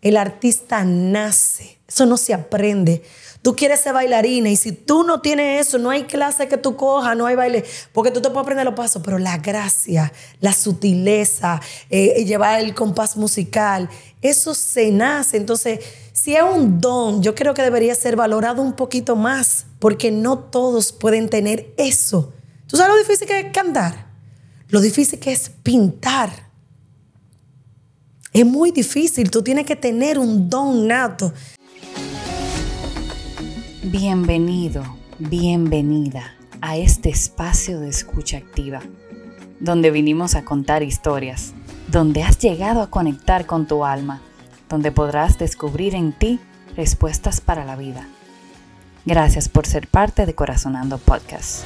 El artista nace, eso no se aprende. Tú quieres ser bailarina y si tú no tienes eso, no hay clase que tú cojas, no hay baile, porque tú te puedes aprender los pasos, pero la gracia, la sutileza, eh, llevar el compás musical, eso se nace. Entonces, si es un don, yo creo que debería ser valorado un poquito más, porque no todos pueden tener eso. ¿Tú sabes lo difícil que es cantar? Lo difícil que es pintar. Es muy difícil, tú tienes que tener un don nato. Bienvenido, bienvenida a este espacio de escucha activa, donde vinimos a contar historias, donde has llegado a conectar con tu alma, donde podrás descubrir en ti respuestas para la vida. Gracias por ser parte de Corazonando Podcast.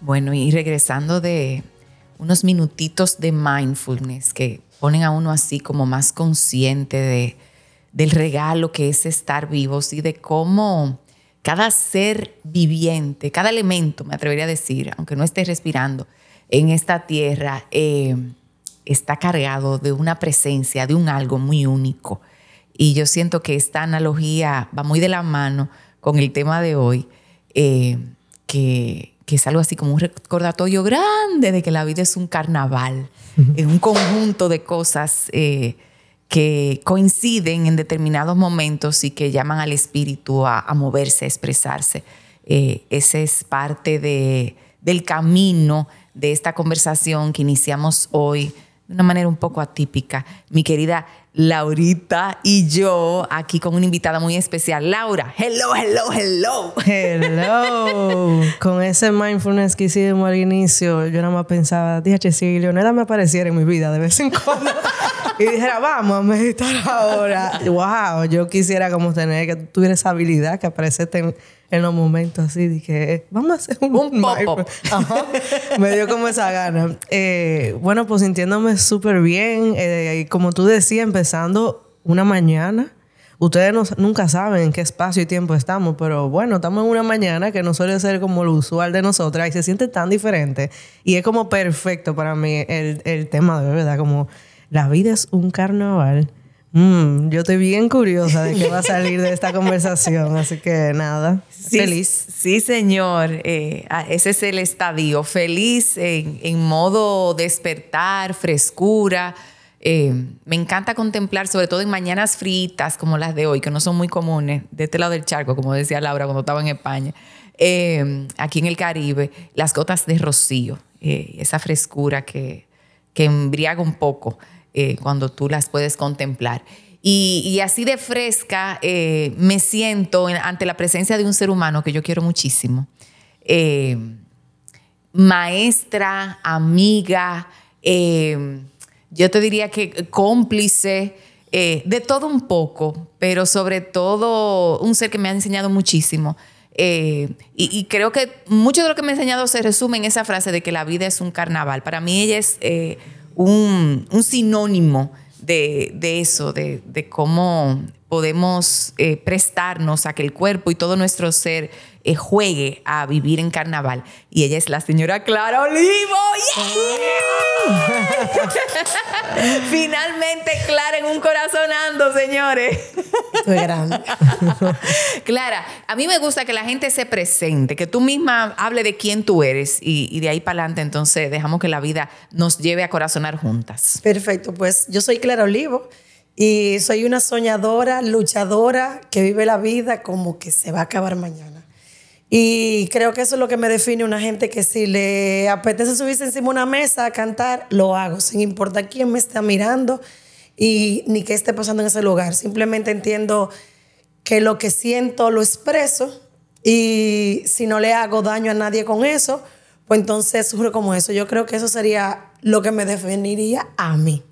Bueno, y regresando de unos minutitos de mindfulness que ponen a uno así como más consciente de, del regalo que es estar vivos y de cómo cada ser viviente, cada elemento, me atrevería a decir, aunque no esté respirando en esta tierra, eh, está cargado de una presencia, de un algo muy único. Y yo siento que esta analogía va muy de la mano con el tema de hoy, eh, que que es algo así como un recordatorio grande de que la vida es un carnaval, es un conjunto de cosas eh, que coinciden en determinados momentos y que llaman al espíritu a, moverse, a expresarse. Eh, ese es parte de, del camino de esta conversación que iniciamos hoy de una manera un poco atípica. Mi querida Laurita y yo aquí con una invitada muy especial. Laura, hello, hello, hello. Hello. con ese mindfulness que hicimos al inicio, yo nada más pensaba, dije, si Leonela me apareciera en mi vida de vez en cuando y dijera, vamos a meditar ahora. Wow, yo quisiera como tener que tuviera esa habilidad que aparecete en en los momentos así, dije, vamos a hacer un, un pop Me dio como esa gana. Eh, bueno, pues sintiéndome súper bien. Eh, y como tú decías, empezando una mañana. Ustedes nunca saben en qué espacio y tiempo estamos, pero bueno, estamos en una mañana que no suele ser como lo usual de nosotras y se siente tan diferente. Y es como perfecto para mí el, el tema de verdad, como la vida es un carnaval Mm, yo estoy bien curiosa de qué va a salir de esta conversación, así que nada, feliz. Sí, señor, eh, ah, ese es el estadio, feliz en, modo despertar, frescura. Eh, me encanta contemplar, sobre todo en mañanas fritas como las de hoy, que no son muy comunes, de este lado del charco, como decía Laura cuando estaba en España, eh, aquí en el Caribe, las gotas de rocío, esa frescura que, que embriaga un poco. Eh, cuando tú las puedes contemplar. Y, así de fresca eh, me siento ante la presencia de un ser humano que yo quiero muchísimo. Eh, maestra, amiga, yo te diría que cómplice, de todo un poco, pero sobre todo un ser que me ha enseñado muchísimo. y, creo que mucho de lo que me ha enseñado se resume en esa frase de que la vida es un carnaval. Para mí ella es un, sinónimo de, eso, de, cómo podemos eh, prestarnos a que el cuerpo y todo nuestro ser eh, juegue a vivir en carnaval. Y ella es la señora Clara Olivo. Finalmente Clara en un corazonando, señores. Estoy grande. Clara, a mí me gusta que la gente se presente, que tú misma hable de quién tú eres y, y de ahí para adelante entonces dejamos que la vida nos lleve a corazonar juntas. Perfecto, pues yo soy Clara Olivo. Y soy una soñadora, luchadora que vive la vida como que se va a acabar mañana. Y creo que eso es lo que me define una gente que si le apetece subirse encima de una mesa a cantar, lo hago, sin importar quién me está mirando y ni qué esté pasando en ese lugar. Simplemente entiendo que lo que siento lo expreso y si no le hago daño a nadie con eso, pues entonces surge como eso. Yo creo que eso sería lo que me definiría a mí.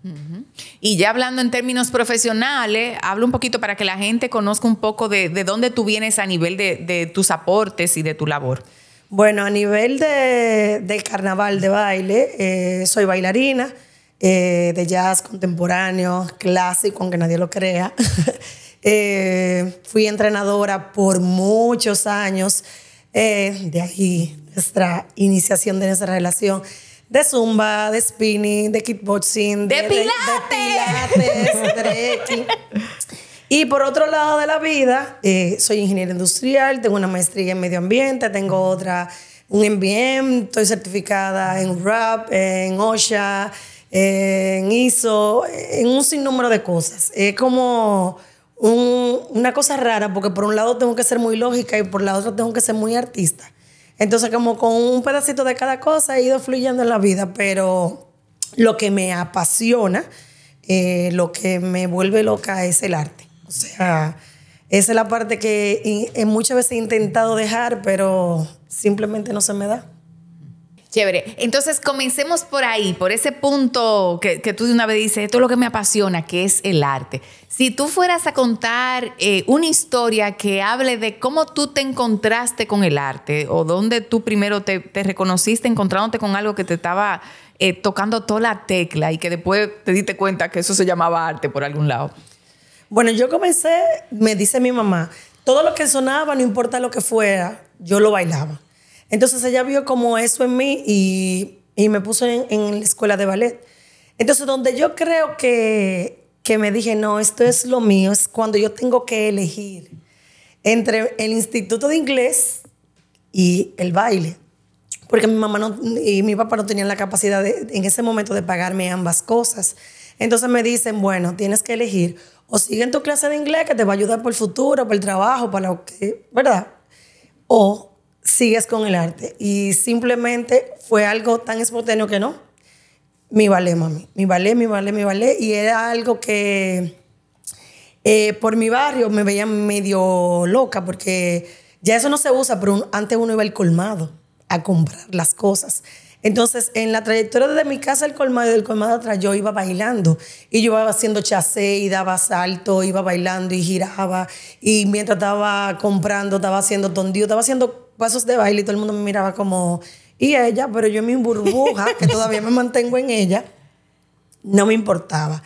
Y ya hablando en términos profesionales, hablo un poquito para que la gente conozca un poco de, dónde tú vienes a nivel de, tus aportes y de tu labor. Bueno, a nivel de, del carnaval de baile, eh, soy bailarina eh, de jazz contemporáneo, clásico, aunque nadie lo crea. Eh, fui entrenadora por muchos años, de ahí nuestra iniciación de nuestra relación de zumba, de spinning, de kickboxing, ¡De pilates! de, pilates, de. Y por otro lado de la vida, eh, soy ingeniero industrial, tengo una maestría en medio ambiente, tengo otra, un MBM, estoy certificada en RAP, en OSHA, en ISO, en un sinnúmero de cosas. Es como un- una cosa rara, porque por un lado tengo que ser muy lógica y por la otra tengo que ser muy artista. Entonces, como con un pedacito de cada cosa he ido fluyendo en la vida, pero lo que me apasiona, eh, lo que me vuelve loca es el arte. O sea, esa es la parte que muchas veces he intentado dejar, pero simplemente no se me da. Chévere. Entonces, comencemos por ahí, por ese punto que, tú de una vez dices, esto es lo que me apasiona, que es el arte. Si tú fueras a contar eh, una historia que hable de cómo tú te encontraste con el arte o dónde tú primero te, te reconociste encontrándote con algo que te estaba eh, tocando toda la tecla y que después te diste cuenta que eso se llamaba arte por algún lado. Bueno, yo comencé, me dice mi mamá, todo lo que sonaba, no importa lo que fuera, yo lo bailaba. Entonces ella vio como eso en mí y, me puso en, la escuela de ballet. Entonces donde yo creo que, que me dije, no, esto es lo mío, es cuando yo tengo que elegir entre el instituto de inglés y el baile. Porque mi mamá y mi papá no tenían la capacidad en ese momento de pagarme ambas cosas. Entonces me dicen, bueno, tienes que elegir o sigue en tu clase de inglés que te va a ayudar por el futuro, para el trabajo, para lo que, ¿verdad? O sigues con el arte. Y simplemente fue algo tan espontáneo que no. Mi ballet, mami. Mi ballet, mi ballet, mi ballet. Y era algo que eh, por mi barrio me veían medio loca porque ya eso no se usa, pero antes uno iba al colmado a comprar las cosas. Entonces, en la trayectoria desde mi casa al colmado y del colmado atrás, yo iba bailando. Y yo iba haciendo chasé y daba salto, iba bailando y giraba. Y mientras estaba comprando, estaba haciendo tondío, estaba haciendo pasos de baile y todo el mundo me miraba como, y ella, pero yo en mi burbuja, que todavía me mantengo en ella, no me importaba.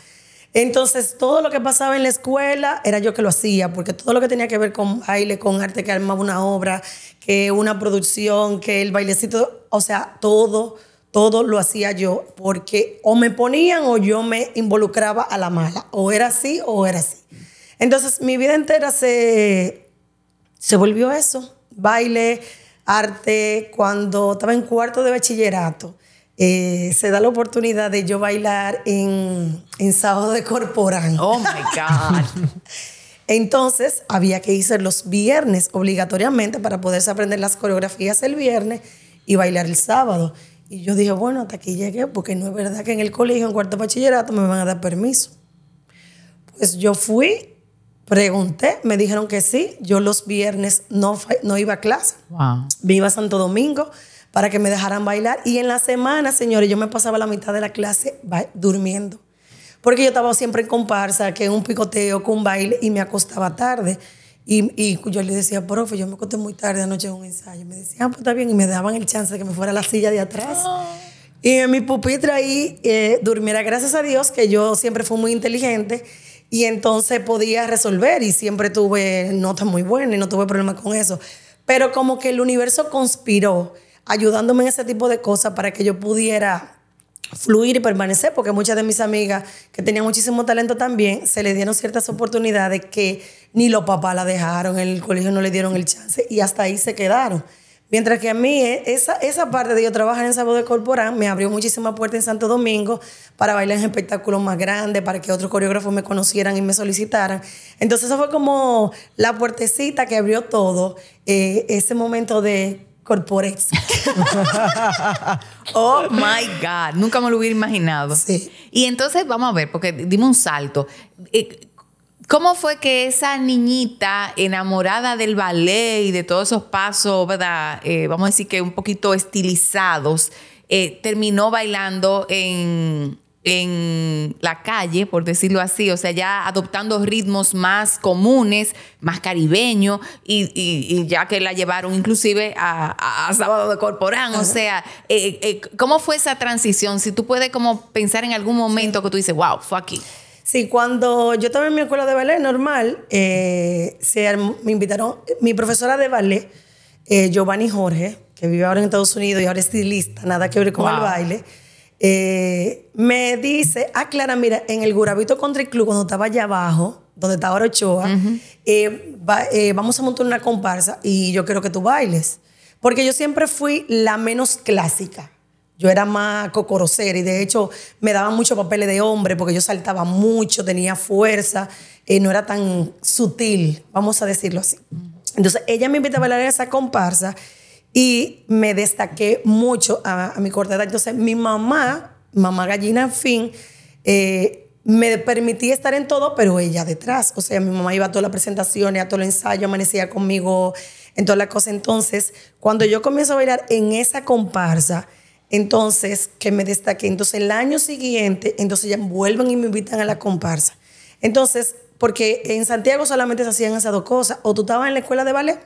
Entonces, todo lo que pasaba en la escuela era yo que lo hacía, porque todo lo que tenía que ver con baile, con arte, que armaba una obra, que una producción, que el bailecito, o sea, todo, todo lo hacía yo, porque o me ponían o yo me involucraba a la mala, o era así o era así. Entonces, mi vida entera se, se volvió eso, baile, arte. Cuando estaba en cuarto de bachillerato, eh, se da la oportunidad de yo bailar en, en sábado de Corporán. Oh my God. Entonces había que irse los viernes obligatoriamente para poderse aprender las coreografías el viernes y bailar el sábado. Y yo dije, bueno, hasta aquí llegué, porque no es verdad que en el colegio, en cuarto de bachillerato, me van a dar permiso. Pues yo fui, pregunté, me dijeron que sí. Yo los viernes no, no iba a clase. Wow. Me iba a Santo Domingo para que me dejaran bailar. Y en la semana, señores, yo me pasaba la mitad de la clase durmiendo. Porque yo estaba siempre en comparsa, que un picoteo, que un baile, y me acostaba tarde. Y, y yo le decía, profe, yo me acosté muy tarde anoche en un ensayo. Me decían, ah, pues está bien. Y me daban el chance de que me fuera a la silla de atrás. Y en mi pupitre ahí eh, durmiera, gracias a Dios, que yo siempre fui muy inteligente y entonces podía resolver y siempre tuve notas muy buenas y no tuve problema con eso. Pero como que el universo conspiró ayudándome en ese tipo de cosas para que yo pudiera fluir y permanecer, porque muchas de mis amigas que tenían muchísimo talento también, se les dieron ciertas oportunidades que ni los papás la dejaron, en el colegio no le dieron el chance y hasta ahí se quedaron. Mientras que a mí eh, esa, esa parte de yo trabajar en Sábado de Corporal me abrió muchísimas puertas en Santo Domingo para bailar en espectáculos más grandes, para que otros coreógrafos me conocieran y me solicitaran. Entonces eso fue como la puertecita que abrió todo, eh, ese momento de corporate. Oh my God, nunca me lo hubiera imaginado. Sí. Y entonces vamos a ver, porque dime un salto. Eh, ¿Cómo fue que esa niñita enamorada del ballet y de todos esos pasos, verdad, Eh, vamos a decir que un poquito estilizados, eh, terminó bailando en, en la calle, por decirlo así, o sea, ya adoptando ritmos más comunes, más caribeños, y, y- y ya que la llevaron inclusive a, a- Sábado de Corporán, o sea, eh, eh, ¿cómo fue esa transición? Si tú puedes como pensar en algún momento que tú dices, wow, fue aquí. Sí, cuando yo estaba en mi escuela de ballet normal, eh, se me invitaron, mi profesora de ballet, eh, Giovanni Jorge, que vive ahora en Estados Unidos y ahora es estilista, nada que ver con el baile, eh, me dice, ah, Clara, mira, en el Gurabito Country Club, cuando estaba allá abajo, donde está ahora Ochoa, vamos a montar una comparsa y yo quiero que tú bailes. Porque yo siempre fui la menos clásica. Yo era más cocorocera y de hecho me daban muchos papeles de hombre porque yo saltaba mucho, tenía fuerza, no era tan sutil, vamos a decirlo así. Entonces ella me invita a bailar en esa comparsa y me destaqué mucho a, mi corta edad. Entonces mi mamá, mamá gallina en fin, eh, me permitía estar en todo, pero ella detrás. O sea, mi mamá iba a todas las presentaciones, a todo el ensayo, amanecía conmigo en todas las cosas. Entonces, cuando yo comienzo a bailar en esa comparsa, entonces, que me destaqué. Entonces, el año siguiente, entonces ya vuelven y me invitan a la comparsa. Entonces, porque en Santiago solamente se hacían esas dos cosas. O tú estabas en la escuela de ballet,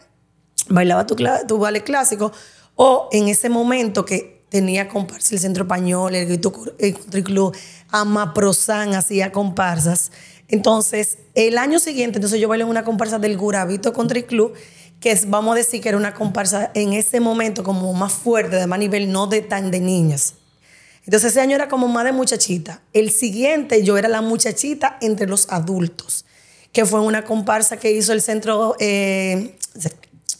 bailaba tu, tu ballet clásico, o en ese momento que tenía comparsa el Centro Español, el Grito Country Club, Amaprosan hacía comparsas. Entonces, el año siguiente, entonces yo bailé en una comparsa del Gurabito Country Club, que vamos a decir que era una comparsa en ese momento como más fuerte, de más nivel, no de tan de niñas. Entonces ese año era como más de muchachita. El siguiente yo era la muchachita entre los adultos, que fue una comparsa que hizo el centro, eh,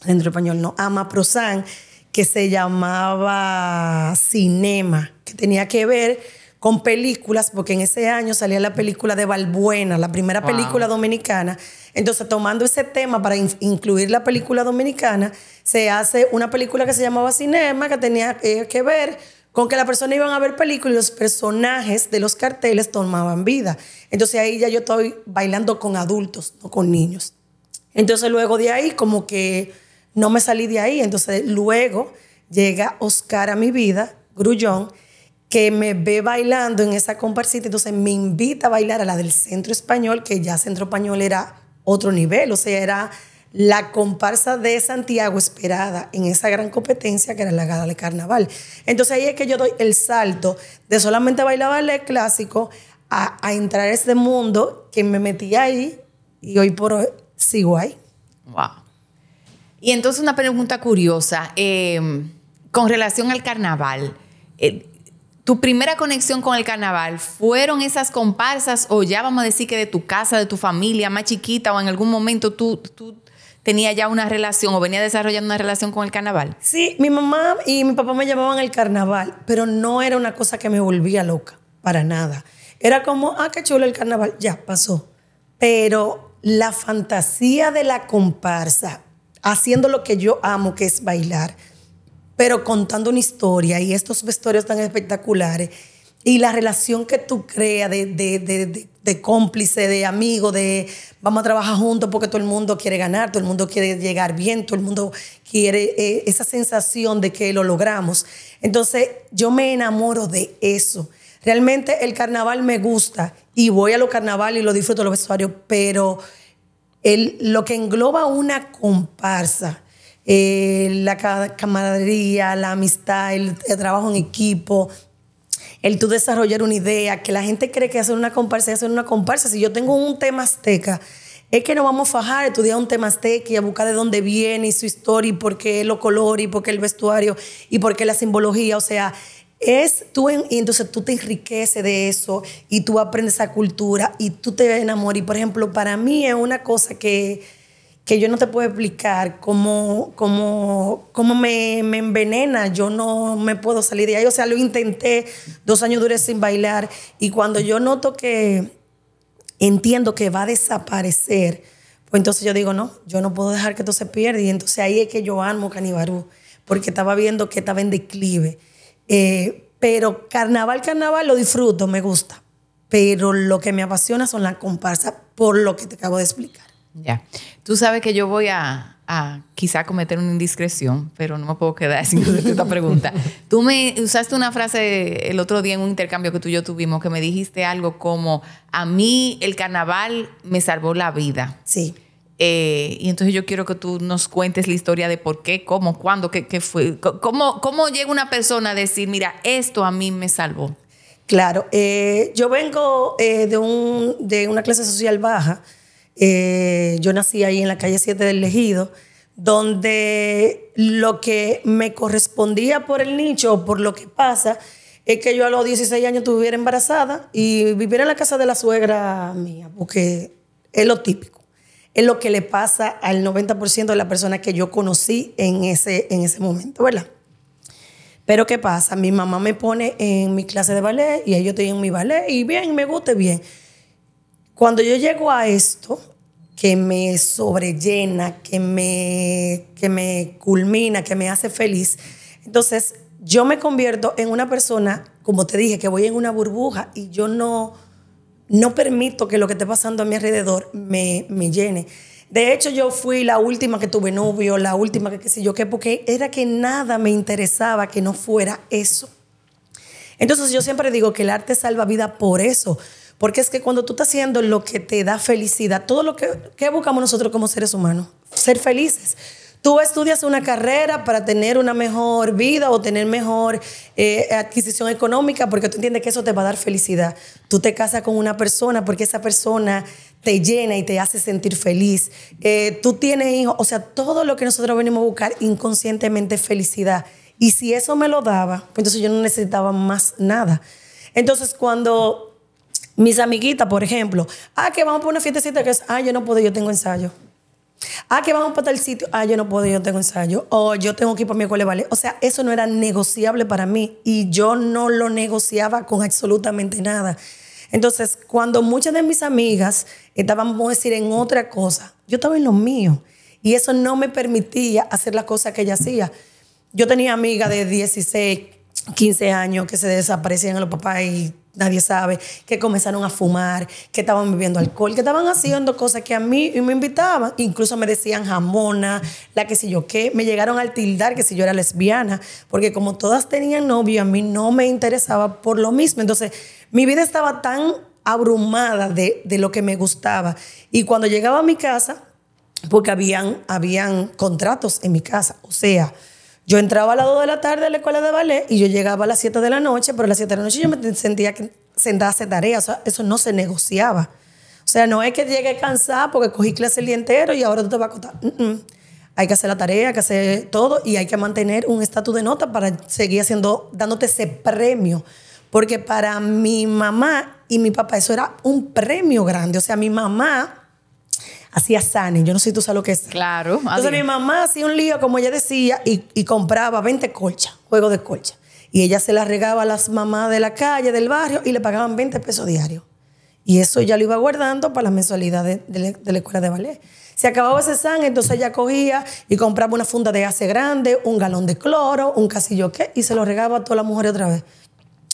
centro español, no, Ama Prosan, que se llamaba Cinema, que tenía que ver con películas, porque en ese año salía la película de Balbuena, la primera película dominicana. Entonces, tomando ese tema para incluir la película dominicana, se hace una película que se llamaba Cinema, que tenía eh, que ver con que la persona iban a ver películas y los personajes de los carteles tomaban vida. Entonces ahí ya yo estoy bailando con adultos, no con niños. Entonces luego de ahí como que no me salí de ahí. Entonces luego llega Oscar a mi vida, Grullón, que me ve bailando en esa comparsita, entonces me invita a bailar a la del Centro Español, que ya Centro Español era otro nivel, o sea, era la comparsa de Santiago esperada en esa gran competencia que era la gala de carnaval. Entonces ahí es que yo doy el salto de solamente bailar ballet clásico a, entrar a este mundo que me metí ahí y hoy por hoy sigo ahí. Wow. Y entonces una pregunta curiosa, eh, con relación al carnaval. Eh, ¿Tu primera conexión con el carnaval fueron esas comparsas o ya vamos a decir que de tu casa, de tu familia más chiquita o en algún momento tú, tú tenía ya una relación o venía desarrollando una relación con el carnaval? Sí, mi mamá y mi papá me llamaban el carnaval, pero no era una cosa que me volvía loca, para nada. Era como, ah, qué chulo el carnaval, ya pasó. Pero la fantasía de la comparsa, haciendo lo que yo amo, que es bailar, pero contando una historia y estos vestuarios tan espectaculares y la relación que tú creas de, de, de, cómplice, de amigo, de vamos a trabajar juntos porque todo el mundo quiere ganar, todo el mundo quiere llegar bien, todo el mundo quiere eh, esa sensación de que lo logramos. Entonces yo me enamoro de eso. Realmente el carnaval me gusta y voy a los carnaval y lo disfruto los vestuarios, pero el, lo que engloba una comparsa, eh, la camaradería, la amistad, el trabajo en equipo, el tú desarrollar una idea, que la gente cree que hacer una comparsa es hacer una comparsa. Si yo tengo un tema azteca, es que no vamos a fajar, estudiar un tema azteca y a buscar de dónde viene y su historia y por qué lo color y por qué el vestuario y por qué la simbología. O sea, es tú, y entonces tú te enriqueces de eso y tú aprendes esa cultura y tú te enamoras. Y por ejemplo, para mí es una cosa que que yo no te puedo explicar cómo, cómo, cómo me, me, envenena. Yo no me puedo salir de ahí. O sea, lo intenté, dos años duré sin bailar y cuando yo noto que entiendo que va a desaparecer, pues entonces yo digo, no, yo no puedo dejar que esto se pierda. Y entonces ahí es que yo amo Canibarú, porque estaba viendo que estaba en declive. Eh, pero carnaval, carnaval lo disfruto, me gusta. Pero lo que me apasiona son las comparsas, por lo que te acabo de explicar. Ya. Tú sabes que yo voy a, a, quizá cometer una indiscreción, pero no me puedo quedar sin esta pregunta. Tú me usaste una frase el otro día en un intercambio que tú y yo tuvimos que me dijiste algo como, a mí el carnaval me salvó la vida. Sí. Eh, y entonces yo quiero que tú nos cuentes la historia de por qué, cómo, cuándo, qué, qué fue, cómo, cómo llega una persona a decir, mira, esto a mí me salvó. Claro, eh, yo vengo eh, de, un, de una clase social baja, eh, yo nací ahí en la calle 7 del Legido, donde lo que me correspondía por el nicho o por lo que pasa es que yo a los 16 años estuviera embarazada y viviera en la casa de la suegra mía, porque es lo típico. Es lo que le pasa al 90% de las personas que yo conocí en ese, en ese momento, ¿verdad? Pero ¿qué pasa? Mi mamá me pone en mi clase de ballet y yo estoy en mi ballet y bien, me guste bien. Cuando yo llego a esto, que me sobrellena, que me, que me culmina, que me hace feliz, entonces yo me convierto en una persona, como te dije, que voy en una burbuja y yo no, no permito que lo que esté pasando a mi alrededor me, me llene. De hecho, yo fui la última que tuve novio, la última que qué sé yo qué, porque era que nada me interesaba que no fuera eso. Entonces yo siempre digo que el arte salva vida por eso, porque es que cuando tú estás haciendo lo que te da felicidad, todo lo que, que buscamos nosotros como seres humanos, ser felices. Tú estudias una carrera para tener una mejor vida o tener mejor eh, adquisición económica porque tú entiendes que eso te va a dar felicidad. Tú te casas con una persona porque esa persona te llena y te hace sentir feliz. Eh, tú tienes hijos, o sea, todo lo que nosotros venimos a buscar inconscientemente felicidad. Y si eso me lo daba, pues entonces yo no necesitaba más nada. Entonces cuando mis amiguitas, por ejemplo, ah, que vamos por una fiestecita que es, ah, yo no puedo, yo tengo ensayo. Ah, que vamos para tal sitio. Ah, yo no puedo, yo tengo ensayo. O yo tengo que ir para mi escuela, ¿vale? O sea, eso no era negociable para mí y yo no lo negociaba con absolutamente nada. Entonces, cuando muchas de mis amigas estaban, vamos a decir, en otra cosa, yo estaba en lo mío. Y eso no me permitía hacer las cosas que ella hacía. Yo tenía amigas de 16, 15 años que se desaparecían a los papás y nadie sabe, que comenzaron a fumar, que estaban bebiendo alcohol, que estaban haciendo cosas que a mí me invitaban, incluso me decían jamona, la que si yo qué, me llegaron al tildar que si yo era lesbiana, porque como todas tenían novio, a mí no me interesaba por lo mismo. Entonces, mi vida estaba tan abrumada de, de lo que me gustaba. Y cuando llegaba a mi casa, porque habían, habían contratos en mi casa, o sea, yo entraba a las 2 de la tarde a la escuela de ballet y yo llegaba a las 7 de la noche, pero a las 7 de la noche yo me sentía que sentada a hacer tareas. O sea, eso no se negociaba. O sea, no es que llegue cansada porque cogí clase el día entero y ahora tú te vas a acostar. Hay que hacer la tarea, hay que hacer todo y hay que mantener un estatus de nota para seguir haciendo, dándote ese premio. Porque para mi mamá y mi papá eso era un premio grande. O sea, mi mamá hacía Sani. Yo no sé si tú sabes lo que es. Claro. Entonces mi mamá hacía un lío, como ella decía, y, compraba 20 colchas, juegos de colcha. Y ella se las regaba a las mamás de la calle, del barrio, y le pagaban 20 pesos diarios. Y eso ya lo iba guardando para las mensualidades de, la escuela de ballet. Se acababa ese san, entonces ella cogía y compraba una funda de ace grande, un galón de cloro, un casillo qué, y se lo regaba a todas las mujeres otra vez.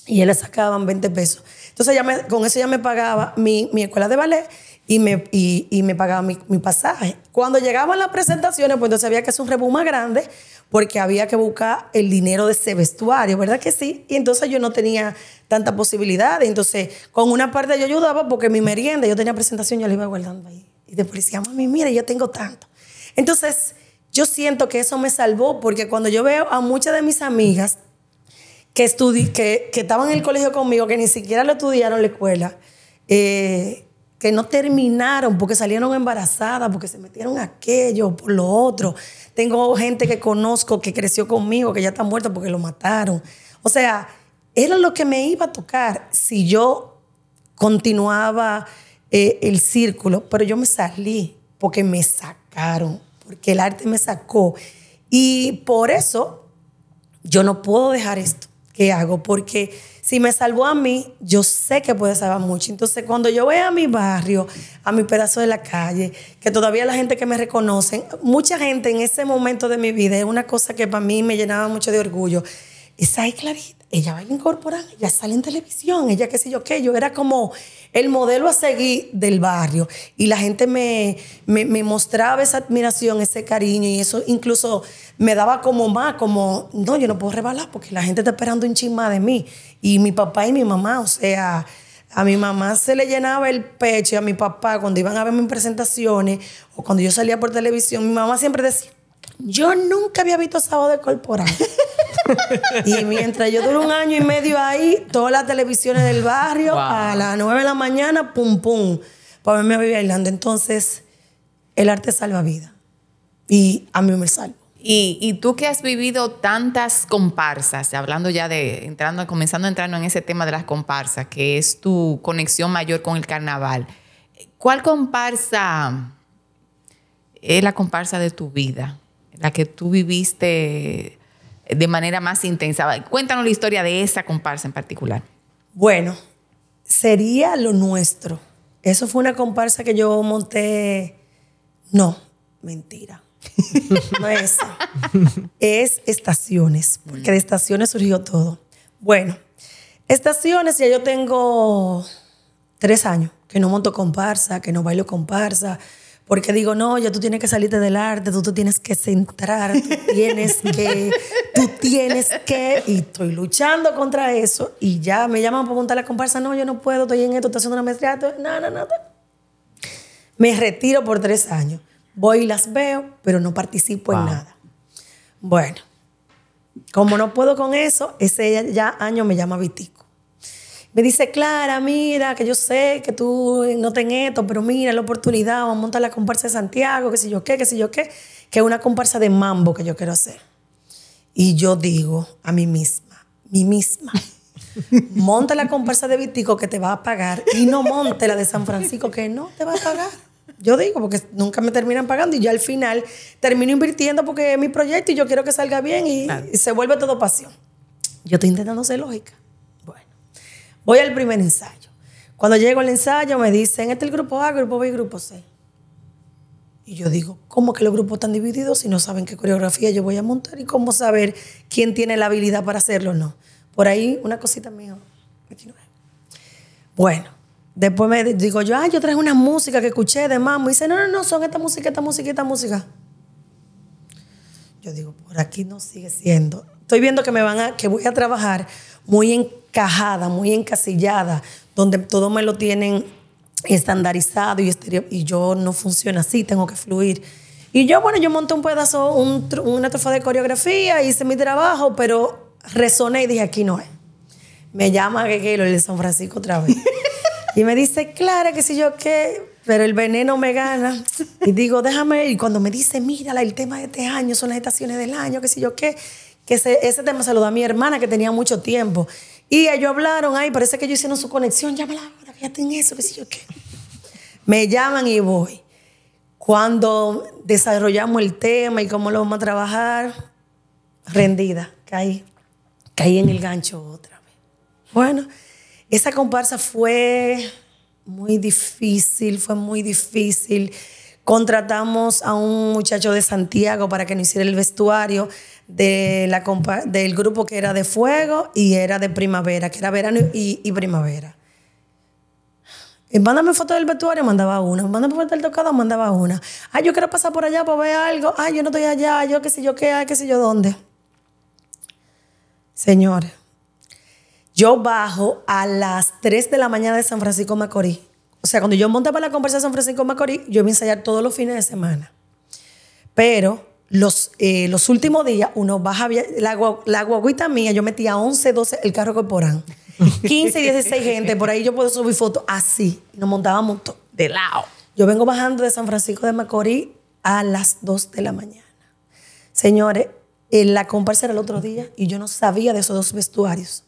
Y él le sacaban 20 pesos. Entonces ella con eso ya me pagaba mi, mi escuela de ballet y me, y, me pagaba mi, pasaje. Cuando llegaban las presentaciones, pues entonces había que hacer un rebú más grande porque había que buscar el dinero de ese vestuario, ¿verdad que sí? Y entonces yo no tenía tanta posibilidad. Entonces, con una parte yo ayudaba porque mi merienda, yo tenía presentación, yo la iba guardando ahí. Y después decía, mami, mira, yo tengo tanto. Entonces, yo siento que eso me salvó porque cuando yo veo a muchas de mis amigas que, que, que estaban en el colegio conmigo, que ni siquiera lo estudiaron en la escuela, eh, que no terminaron porque salieron embarazadas, porque se metieron aquello, por lo otro. Tengo gente que conozco que creció conmigo, que ya está muerta porque lo mataron. O sea, era lo que me iba a tocar si yo continuaba eh, el círculo, pero yo me salí porque me sacaron, porque el arte me sacó. Y por eso yo no puedo dejar esto que hago, porque si me salvó a mí, yo sé que puede salvar mucho. Entonces, cuando yo voy a mi barrio, a mi pedazo de la calle, que todavía la gente que me reconoce, mucha gente en ese momento de mi vida, es una cosa que para mí me llenaba mucho de orgullo. Es Clarita, ella va a incorporar, ella sale en televisión, ella qué sé yo qué, yo era como el modelo a seguir del barrio. Y la gente me, me, mostraba esa admiración, ese cariño, y eso incluso me daba como más, como, no, yo no puedo rebalar porque la gente está esperando un chisma de mí. Y mi papá y mi mamá, o sea, a mi mamá se le llenaba el pecho y a mi papá cuando iban a ver mis presentaciones o cuando yo salía por televisión, mi mamá siempre decía, yo nunca había visto sábado de corporal. y mientras yo duré un año y medio ahí, todas las televisiones del barrio, a las 9 de la mañana, pum, pum, para verme bailando. Entonces, el arte salva vida. y a mí me salvo. Y, y, tú que has vivido tantas comparsas, hablando ya de, entrando, comenzando a entrar en ese tema de las comparsas, que es tu conexión mayor con el carnaval, ¿cuál comparsa es la comparsa de tu vida? La que tú viviste de manera más intensa. Cuéntanos la historia de esa comparsa en particular. Bueno, sería lo nuestro. Eso fue una comparsa que yo monté. No, mentira. no es eso. Es estaciones, porque de estaciones surgió todo. Bueno, estaciones ya yo tengo tres años que no monto comparsa, que no bailo comparsa, porque digo, no, ya tú tienes que salirte del arte, tú te tienes que centrar, tú tienes que, tú tienes que, y estoy luchando contra eso, y ya me llaman para montar la comparsa, no, yo no puedo, estoy en esto, estoy haciendo una maestría, no, no, no. Me retiro por tres años. Voy y las veo, pero no participo en nada. Bueno, como no puedo con eso, ese ya año me llama Vitico. Me dice, Clara, mira, que yo sé que tú no tenés esto, pero mira la oportunidad, vamos a montar la comparsa de Santiago, que si yo qué, que si yo qué, que es una comparsa de mambo que yo quiero hacer. Y yo digo a mí misma, mí misma, monta la comparsa de Vitico que te va a pagar y no monte la de San Francisco que no te va a pagar. Yo digo, porque nunca me terminan pagando y yo al final termino invirtiendo porque es mi proyecto y yo quiero que salga bien y, y se vuelve todo pasión. Yo estoy intentando ser lógica. Voy al primer ensayo. Cuando llego al ensayo me dicen, este es el grupo A, grupo B y grupo C. Y yo digo, ¿cómo que los grupos están divididos si no saben qué coreografía yo voy a montar? ¿Y cómo saber quién tiene la habilidad para hacerlo o no? Por ahí una cosita mía. Bueno, después me digo yo, ah, yo traje una música que escuché de mamá. Y dice, no, no, no, son esta música, esta música, esta música. Yo digo, por aquí no sigue siendo. Estoy viendo que me van a, que voy a trabajar muy encajada, muy encasillada, donde todo me lo tienen estandarizado y, y yo no funciona así, tengo que fluir. Y yo, bueno, yo monté un pedazo, un, una trofa de coreografía, hice mi trabajo, pero resoné y dije, aquí no es. Me llama Gueguelo, el de San Francisco otra vez. y me dice, Clara, que si yo qué, pero el veneno me gana. Y digo, déjame, y cuando me dice, mira, el tema de este año son las estaciones del año, que si yo qué, que ese, ese tema se lo da a mi hermana que tenía mucho tiempo. Y ellos hablaron, ay, parece que ellos hicieron su conexión, llámala ahora, ya tienen eso, qué sé yo qué. Me llaman y voy. Cuando desarrollamos el tema y cómo lo vamos a trabajar, rendida, caí, caí en el gancho otra vez. Bueno, esa comparsa fue muy difícil, fue muy difícil. Contratamos a un muchacho de Santiago para que nos hiciera el vestuario de la del grupo que era de fuego y era de primavera, que era verano y, primavera. Y mándame foto del vestuario, mandaba una. Mándame foto del tocado, mandaba una. Ay, yo quiero pasar por allá para ver algo. Ay, yo no estoy allá. Yo qué sé yo qué, qué sé yo dónde. Señores, yo bajo a las 3 de la mañana de San Francisco Macorís. O sea, cuando yo monté para la conversación de San Francisco Macorís, yo iba a ensayar todos los fines de semana. Pero los, eh, los últimos días uno baja, la, la guaguita mía, yo metía 11, 12, el carro corporal. 15, 16 gente, por ahí yo puedo subir fotos así. Nos montábamos de lado. Yo vengo bajando de San Francisco de Macorís a las 2 de la mañana. Señores, la comparsa era el otro día y yo no sabía de esos dos vestuarios.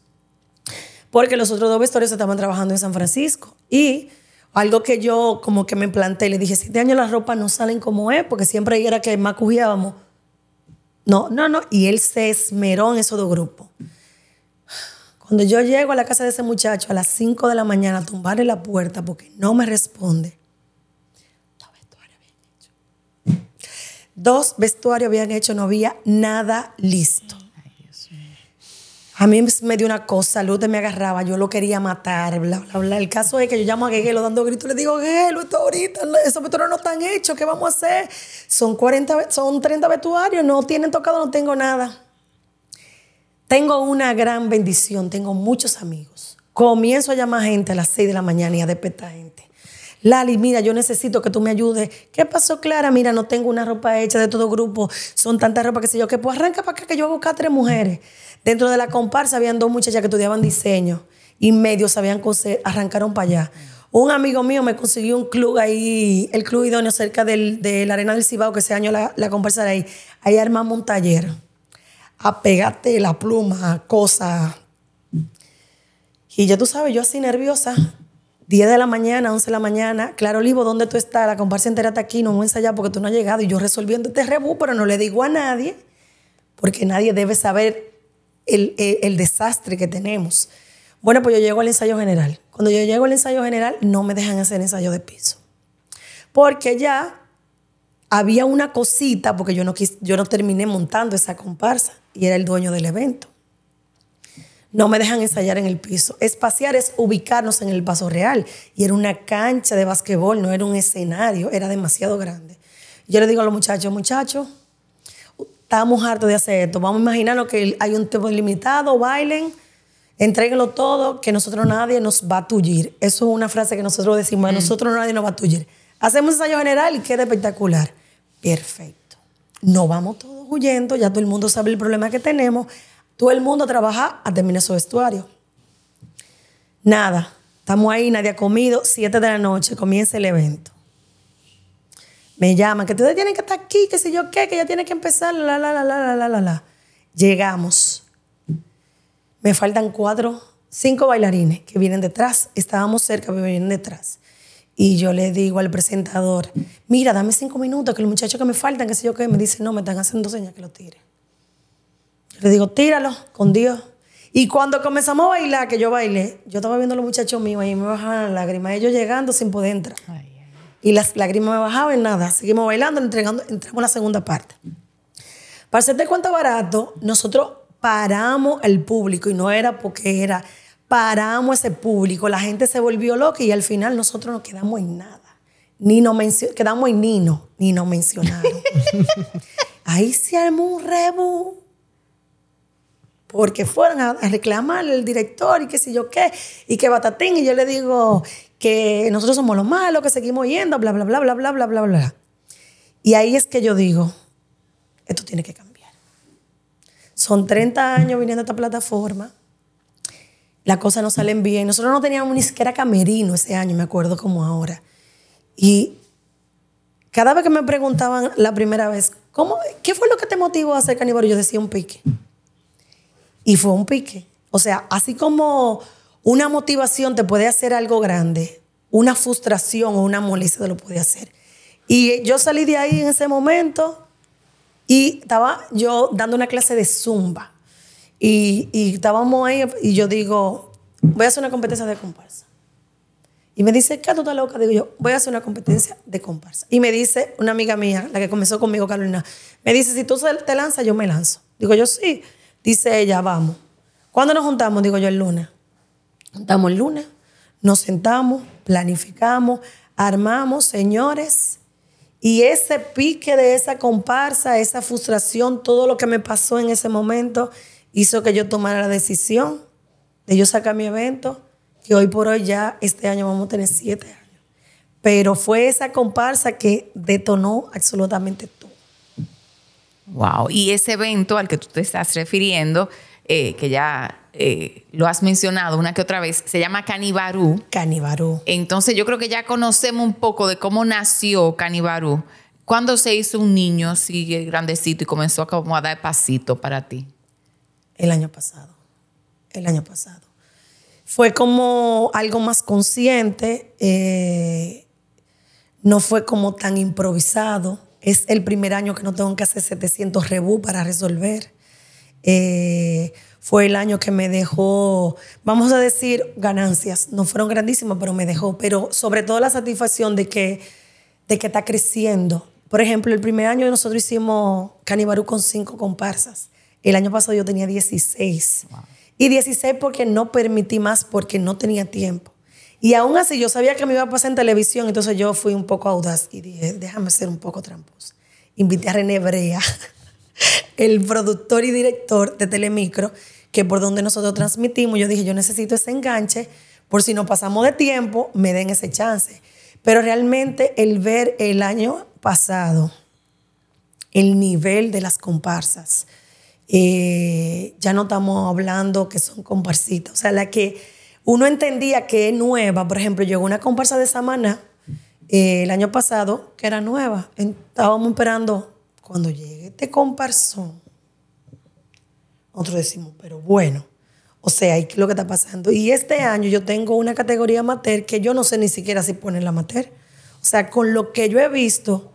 Porque los otros dos vestuarios estaban trabajando en San Francisco. Y algo que yo como que me planteé, le dije, siete años las ropas no salen como es, porque siempre era que más cuidábamos. No, no, no. Y él se esmeró en esos dos grupos. Cuando yo llego a la casa de ese muchacho a las 5 de la mañana a tumbarle la puerta porque no me responde. Dos vestuarios habían hecho, no había nada listo. A mí me dio una cosa, Lute me agarraba, yo lo quería matar, bla, bla, bla. El caso es que yo llamo a Gueguelo dando gritos, le digo, Gueguelo, esto ahorita, esos vestuarios no están hechos, ¿qué vamos a hacer? Son, 40, son 30 vestuarios, no tienen tocado, no tengo nada. Tengo una gran bendición, tengo muchos amigos. Comienzo a llamar gente a las 6 de la mañana y a despertar gente. Lali, mira, yo necesito que tú me ayudes. ¿Qué pasó, Clara? Mira, no tengo una ropa hecha de todo grupo. Son tantas ropas que sé yo. Que pues arranca para acá que yo voy a buscar tres mujeres. Dentro de la comparsa habían dos muchachas que estudiaban diseño y medio sabían coser, arrancaron para allá. Un amigo mío me consiguió un club ahí, el Club Idóneo, cerca del, de la Arena del Cibao, que ese año la, la comparsa era ahí. Ahí armamos un taller. A pegarte la pluma, cosas. Y ya tú sabes, yo así nerviosa, 10 de la mañana, 11 de la mañana, claro, Olivo, ¿dónde tú estás? La comparsa entera está aquí, no vamos a ensayar porque tú no has llegado. Y yo resolviendo este rebú, pero no le digo a nadie, porque nadie debe saber el, el, desastre que tenemos. Bueno, pues yo llego al ensayo general. Cuando yo llego al ensayo general, no me dejan hacer ensayo de piso. Porque ya había una cosita, porque yo no, yo no terminé montando esa comparsa y era el dueño del evento. No me dejan ensayar en el piso. Espaciar es ubicarnos en el paso real. Y era una cancha de basquetbol, no era un escenario, era demasiado grande. Yo le digo a los muchachos, muchachos, estamos hartos de hacer esto. Vamos a imaginarnos que hay un tiempo limitado, bailen, entréguenlo todo, que nosotros nadie nos va a tullir. Eso es una frase que nosotros decimos, a nosotros nadie nos va a tullir. Hacemos ensayo general y queda espectacular. Perfecto. No vamos todos huyendo, ya todo el mundo sabe el problema que tenemos. Todo el mundo trabaja a terminar su vestuario. Nada, estamos ahí, nadie ha comido, siete de la noche, comienza el evento. Me llaman, que ustedes tienen que estar aquí, que sé yo qué, que ya tiene que empezar, la, la, la, la, la, la, la. Llegamos. Me faltan cuatro, cinco bailarines que vienen detrás. Estábamos cerca, pero vienen detrás. Y yo le digo al presentador, mira, dame cinco minutos, que los muchachos que me faltan, que sé yo qué, me dicen, no, me están haciendo señas que lo tire. Le digo, tíralo, con Dios. Y cuando comenzamos a bailar, que yo bailé, yo estaba viendo a los muchachos míos y me bajaban las lágrimas, ellos llegando sin poder entrar. Y las lágrimas me bajaban, nada, seguimos bailando, entregando, entramos a la segunda parte. Para hacerte cuenta barato, nosotros paramos el público y no era porque era, paramos ese público, la gente se volvió loca y al final nosotros no quedamos en nada. Ni nos quedamos en Nino, ni nos mencionaron. Ahí se armó un rebu. Porque fueron a, a reclamarle al director y qué sé yo qué, y que batatín, y yo le digo que nosotros somos los malos, que seguimos yendo, bla, bla, bla, bla, bla, bla, bla, bla. Y ahí es que yo digo, esto tiene que cambiar. Son 30 años viniendo a esta plataforma, las cosas no salen bien. Nosotros no teníamos ni siquiera camerino ese año, me acuerdo como ahora. Y cada vez que me preguntaban la primera vez, ¿cómo, ¿qué fue lo que te motivó a hacer canibal? Yo decía un pique. Y fue un pique. O sea, así como una motivación te puede hacer algo grande, una frustración o una molestia te lo puede hacer. Y yo salí de ahí en ese momento y estaba yo dando una clase de zumba. Y, y estábamos ahí y yo digo, voy a hacer una competencia de comparsa. Y me dice, ¿qué tú estás loca? Digo yo, voy a hacer una competencia de comparsa. Y me dice una amiga mía, la que comenzó conmigo, Carolina, me dice, si tú te lanzas, yo me lanzo. Digo yo, sí. Dice ella, vamos. ¿Cuándo nos juntamos? Digo yo, el lunes. Juntamos el lunes, nos sentamos, planificamos, armamos, señores. Y ese pique de esa comparsa, esa frustración, todo lo que me pasó en ese momento, hizo que yo tomara la decisión de yo sacar mi evento, que hoy por hoy ya este año vamos a tener siete años. Pero fue esa comparsa que detonó absolutamente todo. Wow. Y ese evento al que tú te estás refiriendo, eh, que ya eh, lo has mencionado una que otra vez, se llama Canibarú. Canibarú. Entonces yo creo que ya conocemos un poco de cómo nació Canibarú. ¿Cuándo se hizo un niño así grandecito y comenzó como a dar pasito para ti? El año pasado. El año pasado. Fue como algo más consciente. eh, no fue como tan improvisado. Es el primer año que no tengo que hacer 700 rebú para resolver. Eh, fue el año que me dejó, vamos a decir, ganancias. No fueron grandísimas, pero me dejó. Pero sobre todo la satisfacción de que, de que está creciendo. Por ejemplo, el primer año nosotros hicimos Canibarú con cinco comparsas. El año pasado yo tenía 16. Y 16 porque no permití más, porque no tenía tiempo. Y aún así yo sabía que me iba a pasar en televisión, entonces yo fui un poco audaz y dije, déjame ser un poco tramposa. Invité a René Brea, el productor y director de Telemicro, que por donde nosotros transmitimos, yo dije, yo necesito ese enganche, por si nos pasamos de tiempo, me den ese chance. Pero realmente el ver el año pasado, el nivel de las comparsas, eh, ya no estamos hablando que son comparsitas, o sea, la que uno entendía que es nueva. Por ejemplo, llegó una comparsa de Samana eh, el año pasado que era nueva. Estábamos esperando cuando llegue este comparsón. Nosotros decimos, pero bueno, o sea, ¿qué es lo que está pasando? Y este año yo tengo una categoría amateur que yo no sé ni siquiera si ponen la amateur. O sea, con lo que yo he visto,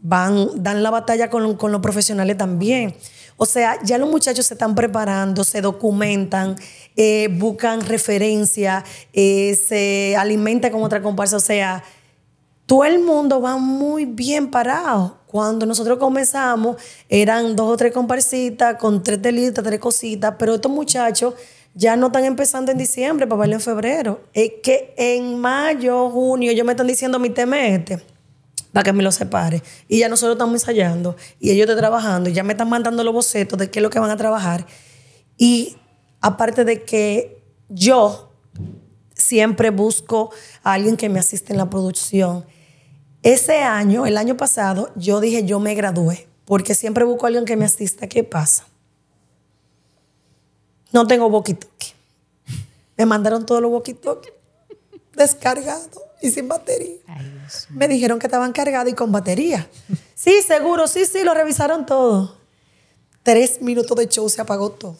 van, dan la batalla con, con los profesionales también. O sea, ya los muchachos se están preparando, se documentan, eh, buscan referencia, eh, se alimentan con otra comparsa. O sea, todo el mundo va muy bien parado. Cuando nosotros comenzamos, eran dos o tres comparsitas con tres delitas, tres cositas, pero estos muchachos ya no están empezando en diciembre para verlo en febrero. Es que en mayo, junio, ellos me están diciendo mi tema este para que me lo separe. Y ya nosotros estamos ensayando y ellos están trabajando y ya me están mandando los bocetos de qué es lo que van a trabajar. Y aparte de que yo siempre busco a alguien que me asiste en la producción. Ese año, el año pasado, yo dije yo me gradué porque siempre busco a alguien que me asista. ¿Qué pasa? No tengo walkie Me mandaron todos los walkie descargados y sin batería. Me dijeron que estaban cargados y con batería. Sí, seguro, sí, sí, lo revisaron todo. Tres minutos de show se apagó todo.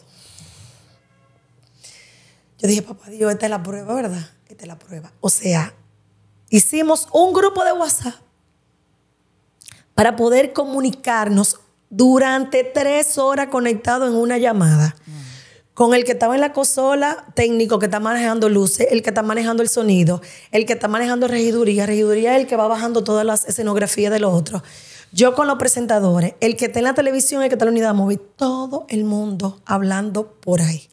Yo dije, papá Dios, esta es la prueba, ¿verdad? Esta es la prueba. O sea, hicimos un grupo de WhatsApp para poder comunicarnos durante tres horas conectados en una llamada con el que estaba en la consola técnico que está manejando luces, el que está manejando el sonido, el que está manejando regiduría, regiduría es el que va bajando todas las escenografías de los otros. Yo con los presentadores, el que está en la televisión, el que está en la unidad móvil, todo el mundo hablando por ahí.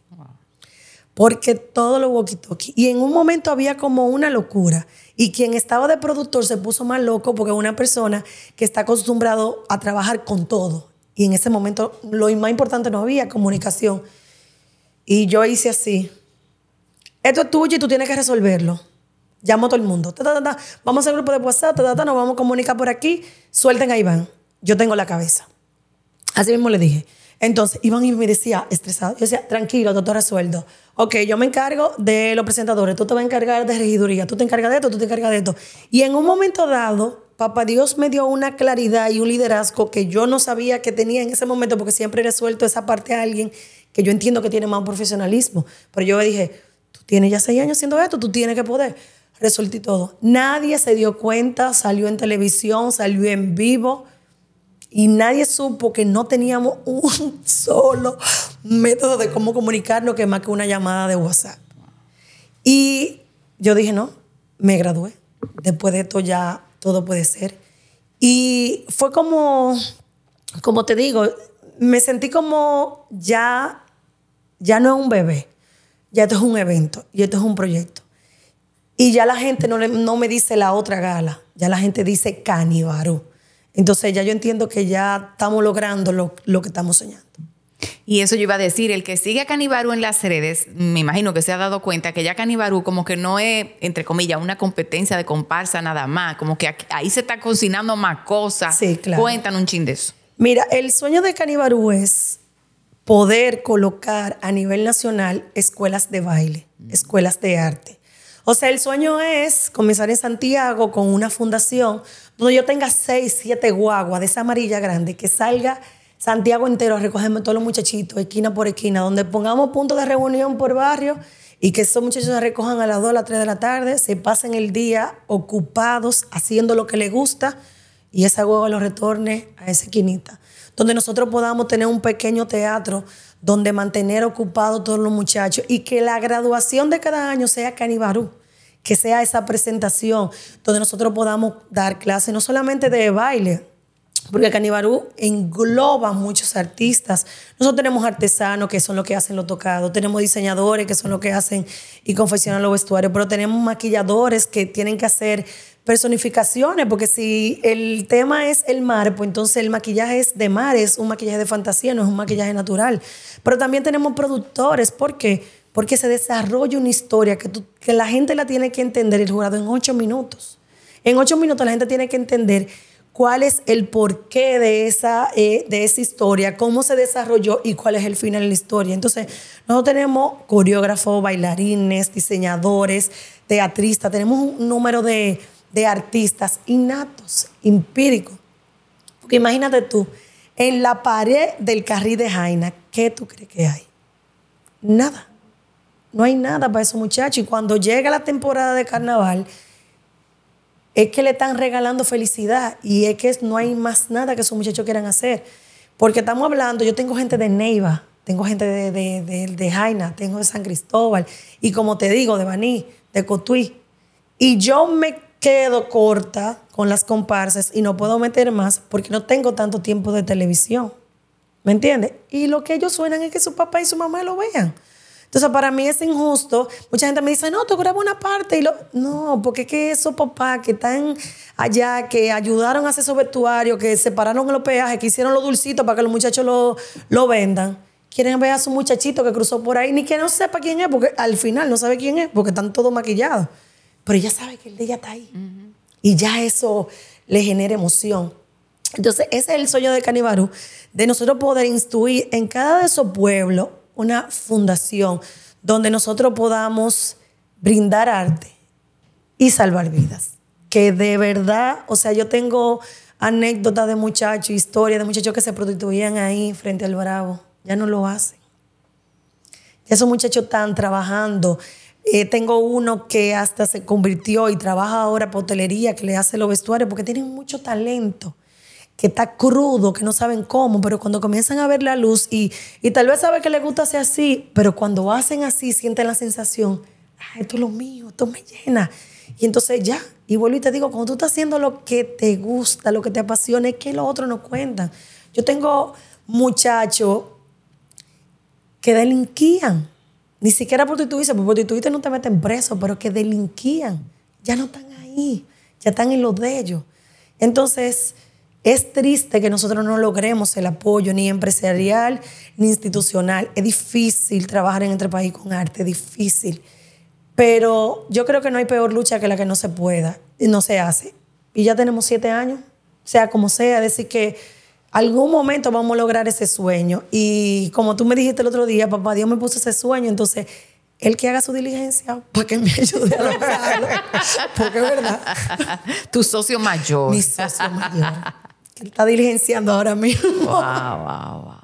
Porque todo lo walkie-talkie. Y en un momento había como una locura. Y quien estaba de productor se puso más loco porque es una persona que está acostumbrado a trabajar con todo. Y en ese momento lo más importante no había comunicación y yo hice así. Esto es tuyo y tú tienes que resolverlo. Llamo a todo el mundo. vamos a hacer grupo de WhatsApp, nos vamos a comunicar por aquí. Suelten a Iván. Yo tengo la cabeza. Así mismo le dije. Entonces, Iván me decía, estresado, yo decía, tranquilo, doctor resuelto. Ok, yo me encargo de los presentadores, tú te vas a encargar de regiduría, tú te encargas de esto, tú te encargas de esto. Y en un momento dado, Papá Dios me dio una claridad y un liderazgo que yo no sabía que tenía en ese momento, porque siempre resuelto esa parte a alguien que yo entiendo que tiene más profesionalismo. Pero yo dije, tú tienes ya seis años haciendo esto, tú tienes que poder. Resolví todo. Nadie se dio cuenta, salió en televisión, salió en vivo y nadie supo que no teníamos un solo método de cómo comunicarnos que más que una llamada de WhatsApp. Y yo dije, no, me gradué. Después de esto ya todo puede ser. Y fue como, como te digo, me sentí como ya, ya no es un bebé, ya esto es un evento y esto es un proyecto. Y ya la gente no, no me dice la otra gala, ya la gente dice Canibarú. Entonces ya yo entiendo que ya estamos logrando lo, lo que estamos soñando. Y eso yo iba a decir, el que sigue a Canibarú en las redes, me imagino que se ha dado cuenta que ya Canibarú como que no es, entre comillas, una competencia de comparsa nada más, como que ahí se está cocinando más cosas. Sí, claro. Cuentan un chin de eso. Mira, el sueño de Canibarú es poder colocar a nivel nacional escuelas de baile, escuelas de arte. O sea, el sueño es comenzar en Santiago con una fundación donde yo tenga seis, siete guaguas de esa amarilla grande, que salga Santiago entero a recogerme todos los muchachitos, esquina por esquina, donde pongamos puntos de reunión por barrio y que esos muchachos se recojan a las 2, a las 3 de la tarde, se pasen el día ocupados haciendo lo que les gusta y esa hueva lo retorne a esa esquinita. Donde nosotros podamos tener un pequeño teatro donde mantener ocupados todos los muchachos y que la graduación de cada año sea Canibarú, que sea esa presentación donde nosotros podamos dar clases no solamente de baile, porque Canibarú engloba muchos artistas. Nosotros tenemos artesanos que son los que hacen los tocados, tenemos diseñadores que son los que hacen y confeccionan los vestuarios, pero tenemos maquilladores que tienen que hacer personificaciones, porque si el tema es el mar, pues entonces el maquillaje es de mar, es un maquillaje de fantasía, no es un maquillaje natural. Pero también tenemos productores, ¿por qué? Porque se desarrolla una historia que, que la gente la tiene que entender, el jurado, en ocho minutos. En ocho minutos la gente tiene que entender cuál es el porqué de esa, eh, de esa historia, cómo se desarrolló y cuál es el final de la historia. Entonces, nosotros tenemos coreógrafos, bailarines, diseñadores, teatristas, tenemos un número de, de artistas innatos, empíricos. Porque imagínate tú, en la pared del carril de Jaina, ¿qué tú crees que hay? Nada. No hay nada para esos muchachos. Y cuando llega la temporada de carnaval, es que le están regalando felicidad y es que no hay más nada que esos muchachos quieran hacer. Porque estamos hablando, yo tengo gente de Neiva, tengo gente de, de, de, Jaina, tengo de San Cristóbal y como te digo, de Baní, de Cotuí. Y yo me quedo corta con las comparsas y no puedo meter más porque no tengo tanto tiempo de televisión. ¿Me entiendes? Y lo que ellos suenan es que su papá y su mamá lo vean. Entonces, para mí es injusto. Mucha gente me dice, no, tú grabas una parte. Y lo... No, porque es que esos papás que están allá, que ayudaron a hacer esos vestuarios, que separaron los peajes, que hicieron los dulcitos para que los muchachos lo, lo vendan, quieren ver a su muchachito que cruzó por ahí, ni que no sepa quién es, porque al final no sabe quién es, porque están todos maquillados. Pero ella sabe que el de ella está ahí. Y ya eso le genera emoción. Entonces, ese es el sueño de Canibarú, de nosotros poder instruir en cada de esos pueblos una fundación donde nosotros podamos brindar arte y salvar vidas. Que de verdad, o sea, yo tengo anécdotas de muchachos, historias de muchachos que se prostituían ahí frente al Bravo. Ya no lo hacen. Ya esos muchachos están trabajando. Eh, tengo uno que hasta se convirtió y trabaja ahora por hotelería, que le hace los vestuarios, porque tienen mucho talento que está crudo, que no saben cómo, pero cuando comienzan a ver la luz y, y tal vez sabe que les gusta hacer así, pero cuando hacen así sienten la sensación, esto es lo mío, esto me llena. Y entonces ya, y vuelvo y te digo, cuando tú estás haciendo lo que te gusta, lo que te apasiona, es que los otros no cuentan. Yo tengo muchachos que delinquían, ni siquiera prostituirse, porque prostituirte no te meten preso, pero que delinquían, ya no están ahí, ya están en lo de ellos. Entonces, es triste que nosotros no logremos el apoyo ni empresarial ni institucional. Es difícil trabajar en este país con arte, es difícil. Pero yo creo que no hay peor lucha que la que no se pueda y no se hace. Y ya tenemos siete años, sea como sea, decir que algún momento vamos a lograr ese sueño. Y como tú me dijiste el otro día, papá, Dios me puso ese sueño, entonces el que haga su diligencia para que me ayude a lograrlo. Porque es verdad. Tu socio mayor. Mi socio mayor está diligenciando ahora mismo. Wow, wow, wow.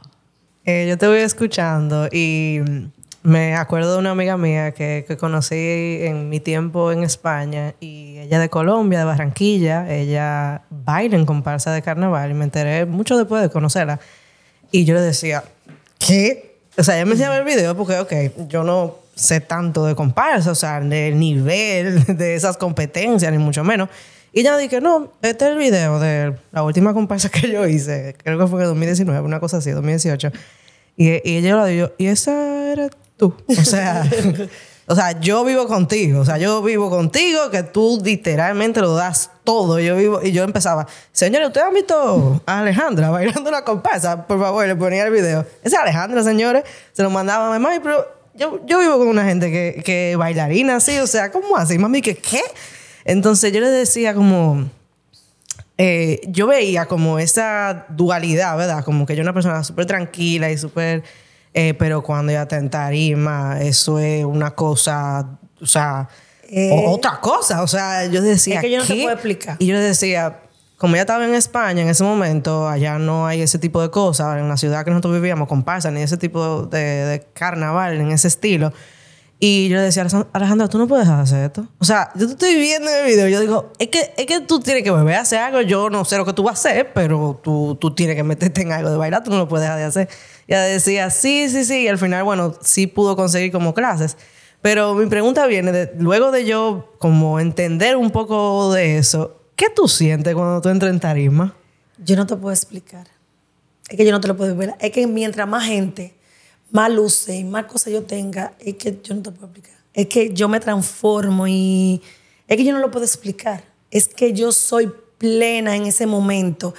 Eh, yo te voy escuchando y me acuerdo de una amiga mía que, que, conocí en mi tiempo en España y ella de Colombia, de Barranquilla, ella baila en comparsa de carnaval y me enteré mucho después de conocerla. Y yo le decía, ¿qué? O sea, ella me enseñaba el video porque, ok, yo no sé tanto de comparsa, o sea, del nivel de esas competencias, ni mucho menos. Y ya dije, no, este es el video de la última comparsa que yo hice, creo que fue en 2019, una cosa así, 2018. Y, y ella lo dijo, y esa era tú. O sea, o sea, yo vivo contigo, o sea, yo vivo contigo, que tú literalmente lo das todo. Yo vivo, y yo empezaba, señores, ¿ustedes han visto a Alejandra bailando una comparsa? Por favor, le ponía el video. Esa Alejandra, señores, se lo mandaba a mi mamá, pero yo, yo vivo con una gente que, que bailarina así, o sea, ¿cómo así? Mami, ¿qué? ¿Qué? Entonces yo le decía como, eh, yo veía como esa dualidad, ¿verdad? Como que yo una persona súper tranquila y súper, eh, pero cuando ya te en tarima, eso es una cosa, o sea, eh, otra cosa. O sea, yo decía. Es que yo no te puedo explicar. Y yo le decía, como ya estaba en España en ese momento, allá no hay ese tipo de cosas. En la ciudad que nosotros vivíamos, comparsa, ni ese tipo de, de carnaval, en ese estilo. Y yo le decía, Alejandra, tú no puedes hacer esto. O sea, yo te estoy viendo en el video. Yo digo, es que, es que tú tienes que volver a hacer algo. Yo no sé lo que tú vas a hacer, pero tú, tú tienes que meterte en algo de bailar. Tú no lo puedes dejar de hacer. Y ella decía, sí, sí, sí. Y al final, bueno, sí pudo conseguir como clases. Pero mi pregunta viene de, luego de yo como entender un poco de eso, ¿qué tú sientes cuando tú entras en tarima? Yo no te puedo explicar. Es que yo no te lo puedo ver. Es que mientras más gente más luces y más cosas yo tenga, es que yo no te puedo explicar. Es que yo me transformo y es que yo no lo puedo explicar. Es que yo soy plena en ese momento.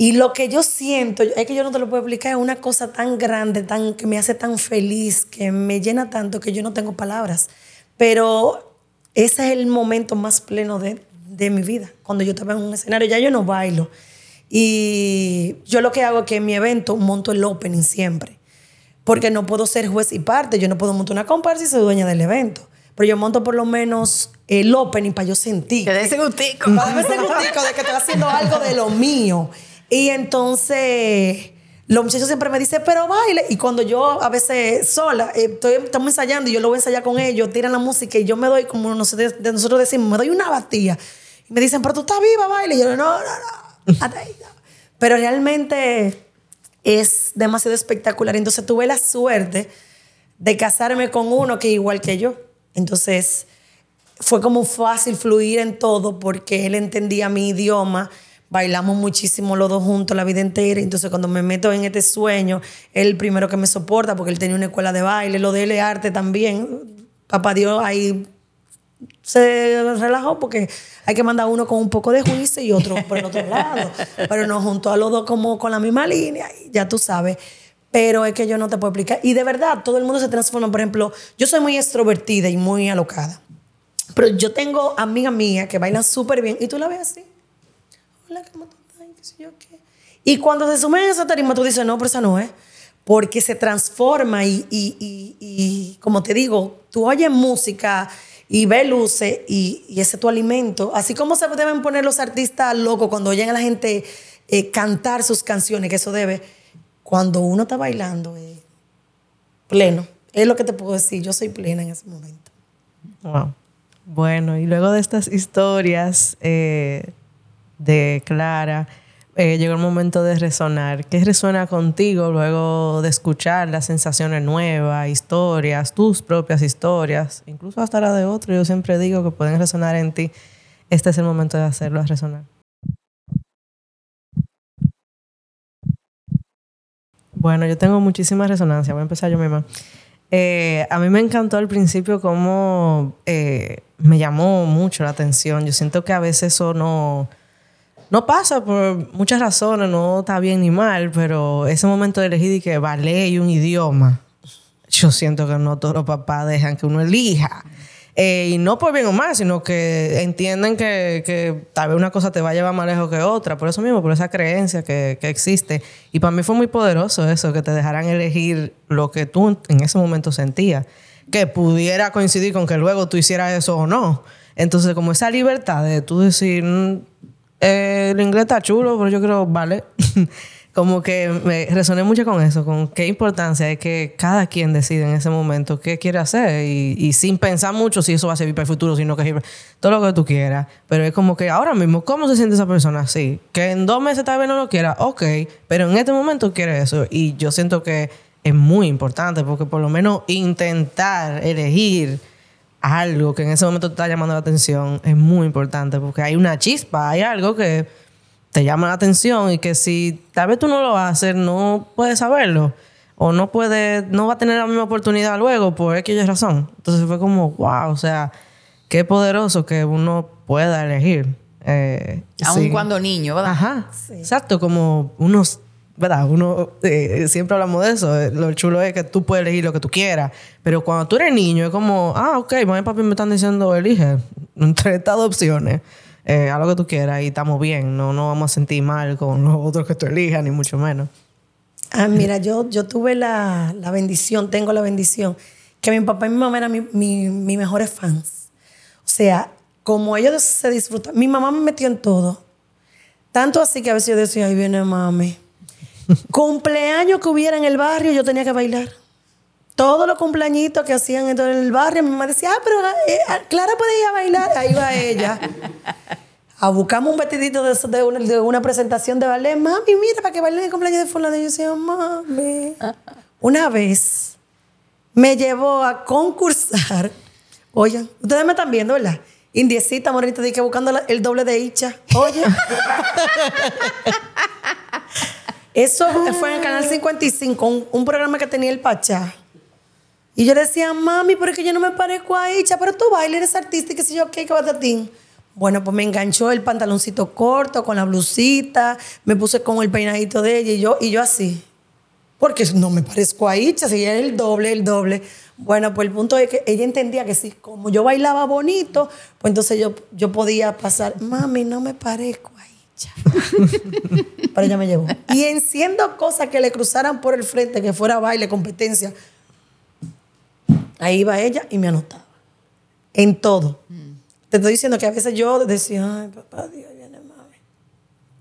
Y lo que yo siento, es que yo no te lo puedo explicar, es una cosa tan grande, tan, que me hace tan feliz, que me llena tanto que yo no tengo palabras. Pero ese es el momento más pleno de, de mi vida. Cuando yo estaba en un escenario, ya yo no bailo. Y yo lo que hago es que en mi evento monto el opening siempre. Porque no puedo ser juez y parte. Yo no puedo montar una comparsa y soy dueña del evento. Pero yo monto por lo menos el opening para yo sentir. Que dé ese gustico. Para ese gustico de que estoy haciendo algo de lo mío. Y entonces los muchachos siempre me dicen, pero baile. Y cuando yo a veces sola, eh, estoy, estamos ensayando y yo lo voy a ensayar con ellos, tiran la música y yo me doy, como nosotros, nosotros decimos, me doy una batida. Y me dicen, pero tú estás viva, baile. Y yo, no, no, no. hasta. Pero realmente es demasiado espectacular. Entonces tuve la suerte de casarme con uno que igual que yo. Entonces fue como fácil fluir en todo porque él entendía mi idioma. Bailamos muchísimo los dos juntos la vida entera. Entonces, cuando me meto en este sueño, él el primero que me soporta porque él tenía una escuela de baile, lo de él es arte también. Papá Dios ahí se relajó porque hay que mandar uno con un poco de juicio y otro por el otro lado. Pero nos juntó a los dos como con la misma línea y ya tú sabes. Pero es que yo no te puedo explicar. Y de verdad, todo el mundo se transforma. Por ejemplo, yo soy muy extrovertida y muy alocada. Pero yo tengo amigas mías que bailan súper bien y tú la ves así. Y cuando se sumen en esa tarima, tú dices, no, pero esa no es. Porque se transforma y, y, y, como te digo, tú oyes música y ves luces y, y ese es tu alimento. Así como se deben poner los artistas locos cuando oyen a la gente eh, cantar sus canciones, que eso debe. Cuando uno está bailando, eh, pleno. Es lo que te puedo decir. Yo soy plena en ese momento. Wow. Bueno, y luego de estas historias eh, de Clara, eh, llegó el momento de resonar. ¿Qué resuena contigo luego de escuchar las sensaciones nuevas, historias, tus propias historias, incluso hasta la de otro? Yo siempre digo que pueden resonar en ti. Este es el momento de hacerlo resonar. Bueno, yo tengo muchísima resonancia. Voy a empezar yo misma. Eh, a mí me encantó al principio cómo eh, me llamó mucho la atención. Yo siento que a veces eso no, no pasa por muchas razones, no está bien ni mal, pero ese momento de elegir y que ballet y un idioma, yo siento que no todos los papás dejan que uno elija. Eh, y no por bien o mal, sino que entienden que, que, tal vez una cosa te va a llevar más lejos que otra, por eso mismo, por esa creencia que, que, existe. Y para mí fue muy poderoso eso, que te dejaran elegir lo que tú en ese momento sentías, que pudiera coincidir con que luego tú hicieras eso o no. Entonces, como esa libertad de tú decir, eh, el inglés está chulo, pero yo creo, vale. como que me resoné mucho con eso, con qué importancia es que cada quien decide en ese momento qué quiere hacer y, sin pensar mucho si eso va a servir para el futuro, sino que todo lo que tú quieras. Pero es como que ahora mismo, ¿cómo se siente esa persona? Sí, que en dos meses tal vez no lo quiera, ok, pero en este momento quiere eso. Y yo siento que es muy importante porque por lo menos intentar elegir algo que en ese momento te está llamando la atención es muy importante porque hay una chispa, hay algo que te llama la atención y que si tal vez tú no lo vas a hacer, no puedes saberlo. O no puede, no va a tener la misma oportunidad luego por X razón. Entonces fue como, wow, o sea, qué poderoso que uno pueda elegir. Eh, Aun sí. cuando niño, ¿verdad? Ajá, sí. exacto, como unos, ¿verdad? Uno, eh, siempre hablamos de eso. Lo chulo es que tú puedes elegir lo que tú quieras. Pero cuando tú eres niño, es como, ah, ok, mamá y papi me están diciendo, elige entre estas opciones eh, lo que tú quieras y estamos bien. No nos vamos a sentir mal con los otros que tú elijas, ni mucho menos. Ah, mira, yo, yo tuve la, la bendición, tengo la bendición, que mi papá y mi mamá eran mis mi, mi mejores fans. O sea, como ellos se disfrutan, mi mamá me metió en todo. Tanto así que a veces yo decía, ahí viene mami. Cumpleaños que hubiera en el barrio, yo tenía que bailar. Todos los cumpleañitos que hacían en el barrio, mi mamá decía, ah, pero eh, Clara puede ir a bailar. Ahí va ella. a buscarme un vestidito de, una, presentación de ballet. Mami, mira, para que baile el cumpleaños de fulano. Yo decía, mami. Una vez me llevó a concursar. Oye, ustedes me están viendo, ¿verdad? Indiecita, morenita, de que buscando el doble de Icha. Oye. Eso fue en el canal 55, un, un, programa que tenía el Pachá. Y yo decía, mami, pero es que yo no me parezco a Icha, pero tú bailes, eres artista y qué sé yo, qué, qué batatín. Bueno, pues me enganchó el pantaloncito corto con la blusita, me puse con el peinadito de ella y yo, y yo así. Porque no me parezco a Icha, si era el doble, el doble. Bueno, pues el punto es que ella entendía que si como yo bailaba bonito, pues entonces yo, yo podía pasar, mami, no me parezco ya". Pero ella me llevó. Y enciendo cosas que le cruzaran por el frente, que fuera baile, competencia. Ahí iba ella y me anotaba. En todo. Te estoy diciendo que a veces yo decía, ay, papá Dios, viene mami.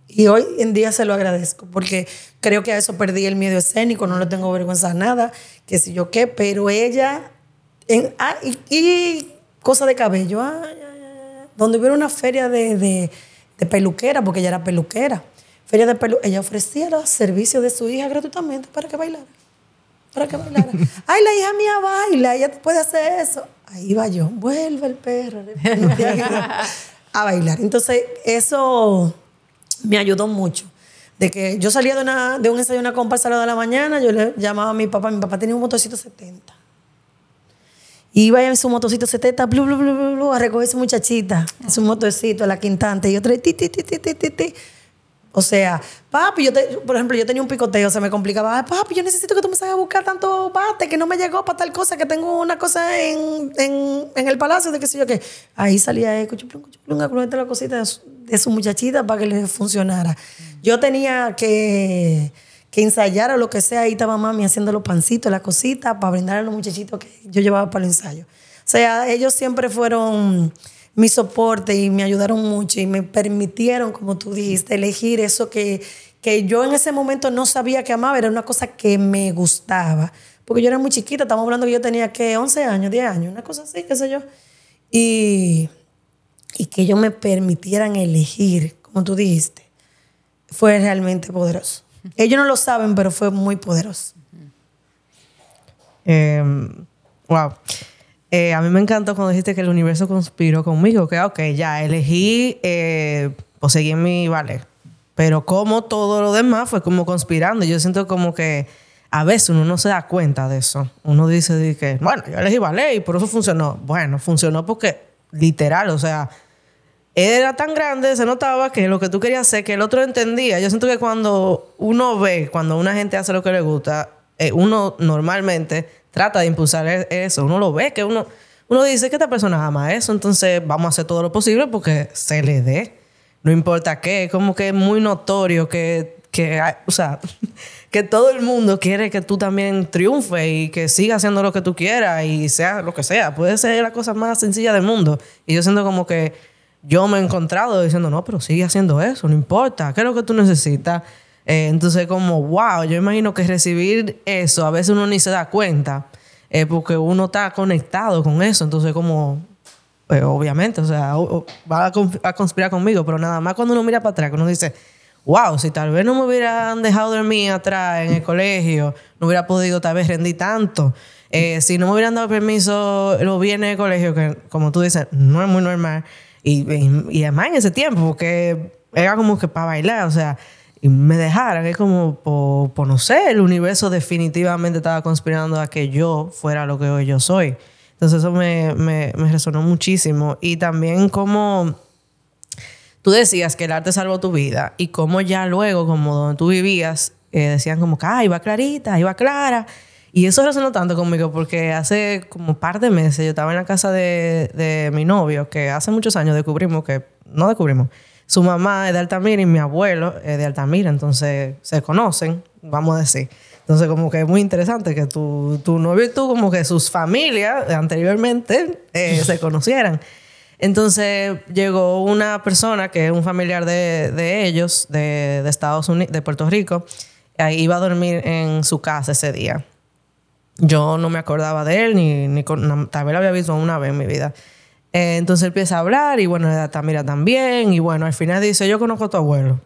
Y hoy en día se lo agradezco, porque creo que a eso perdí el miedo escénico, no le tengo vergüenza a nada, que si yo qué, pero ella, en, ah, y, y cosa de cabello, ay, ay, ay, ay. donde hubiera una feria de, de, de peluquera, porque ella era peluquera, feria de pelu ella ofrecía los servicios de su hija gratuitamente para que bailara. Para que bailara. Ay, la hija mía baila, ella puede hacer eso. Ahí va yo, vuelve el perro a bailar. Entonces, eso me ayudó mucho. De que yo salía de, una, de un ensayo, una comparsa a las de la mañana, yo le llamaba a mi papá, mi papá tenía un motorcito 70. Iba en su motocito 70, blu, blu, blu, blu, blu, a recoger su muchachita, en su motorcito, a la quintante, y otra, ti, ti, ti, ti, ti, ti, ti. O sea, papi, yo te- por ejemplo, yo tenía un picoteo, se me complicaba. Papi, yo necesito que tú me salgas a buscar tanto bate que no me llegó para tal cosa, que tengo una cosa en, en, en el palacio de qué sé yo qué. Ahí salía él, cuchuplum, cuchuplum, a la cosita de su, de su muchachita para que le funcionara. Yo tenía que, que ensayar o lo que sea, ahí estaba mami haciendo los pancitos, las cositas, para brindar a los muchachitos que yo llevaba para el ensayo. O sea, ellos siempre fueron mi soporte y me ayudaron mucho y me permitieron, como tú dijiste, elegir eso que, que yo en ese momento no sabía que amaba, era una cosa que me gustaba. Porque yo era muy chiquita, estamos hablando que yo tenía que 11 años, 10 años, una cosa así, qué sé yo. Y, y que ellos me permitieran elegir, como tú dijiste, fue realmente poderoso. Ellos no lo saben, pero fue muy poderoso. Eh, wow. Eh, a mí me encantó cuando dijiste que el universo conspiró conmigo. Que, ok, ya elegí eh, seguí mi ballet. Pero como todo lo demás fue como conspirando. Yo siento como que a veces uno no se da cuenta de eso. Uno dice que, bueno, yo elegí ballet y por eso funcionó. Bueno, funcionó porque literal, o sea, era tan grande, se notaba que lo que tú querías hacer, que el otro entendía. Yo siento que cuando uno ve, cuando una gente hace lo que le gusta, eh, uno normalmente trata de impulsar e- eso. Uno lo ve, que uno, uno dice que esta persona ama eso, entonces vamos a hacer todo lo posible porque se le dé. No importa qué, como que es muy notorio que, que o sea, que todo el mundo quiere que tú también triunfes y que sigas haciendo lo que tú quieras y sea lo que sea. Puede ser la cosa más sencilla del mundo. Y yo siento como que yo me he encontrado diciendo, no, pero sigue haciendo eso, no importa, ¿qué es lo que tú necesitas? Eh, entonces, como, wow, yo imagino que recibir eso, a veces uno ni se da cuenta, eh, porque uno está conectado con eso, entonces como, pues, obviamente, o sea, va a, conspirar conmigo, pero nada más cuando uno mira para atrás, uno dice, wow, si tal vez no me hubieran dejado dormir atrás en el colegio, no hubiera podido tal vez rendir tanto. Eh, si no me hubieran dado permiso los viernes de colegio, que como tú dices, no es muy normal, y, además en ese tiempo, porque era como que para bailar, o sea, y me dejaran, es como por, por no sé, el universo definitivamente estaba conspirando a que yo fuera lo que hoy yo soy. Entonces eso me, me, me resonó muchísimo. Y también como tú decías que el arte salvó tu vida y como ya luego, como donde tú vivías, eh, decían como que, ah, iba Clarita, iba Clara. Y eso resonó tanto conmigo porque hace como un par de meses yo estaba en la casa de, de mi novio, que hace muchos años descubrimos que, no descubrimos, su mamá es de Altamira y mi abuelo es de Altamira, entonces se conocen, vamos a decir. Entonces como que es muy interesante que tu, tu novio y tú, como que sus familias anteriormente eh, se conocieran. Entonces llegó una persona que es un familiar de, de ellos, de, de Estados Unidos, de Puerto Rico, ahí iba a dormir en su casa ese día. Yo no me acordaba de él, ni, ni con- tal vez lo había visto una vez en mi vida. Eh, entonces él empieza a hablar y bueno, Tamira también. Y bueno, al final dice, yo conozco a tu abuelo.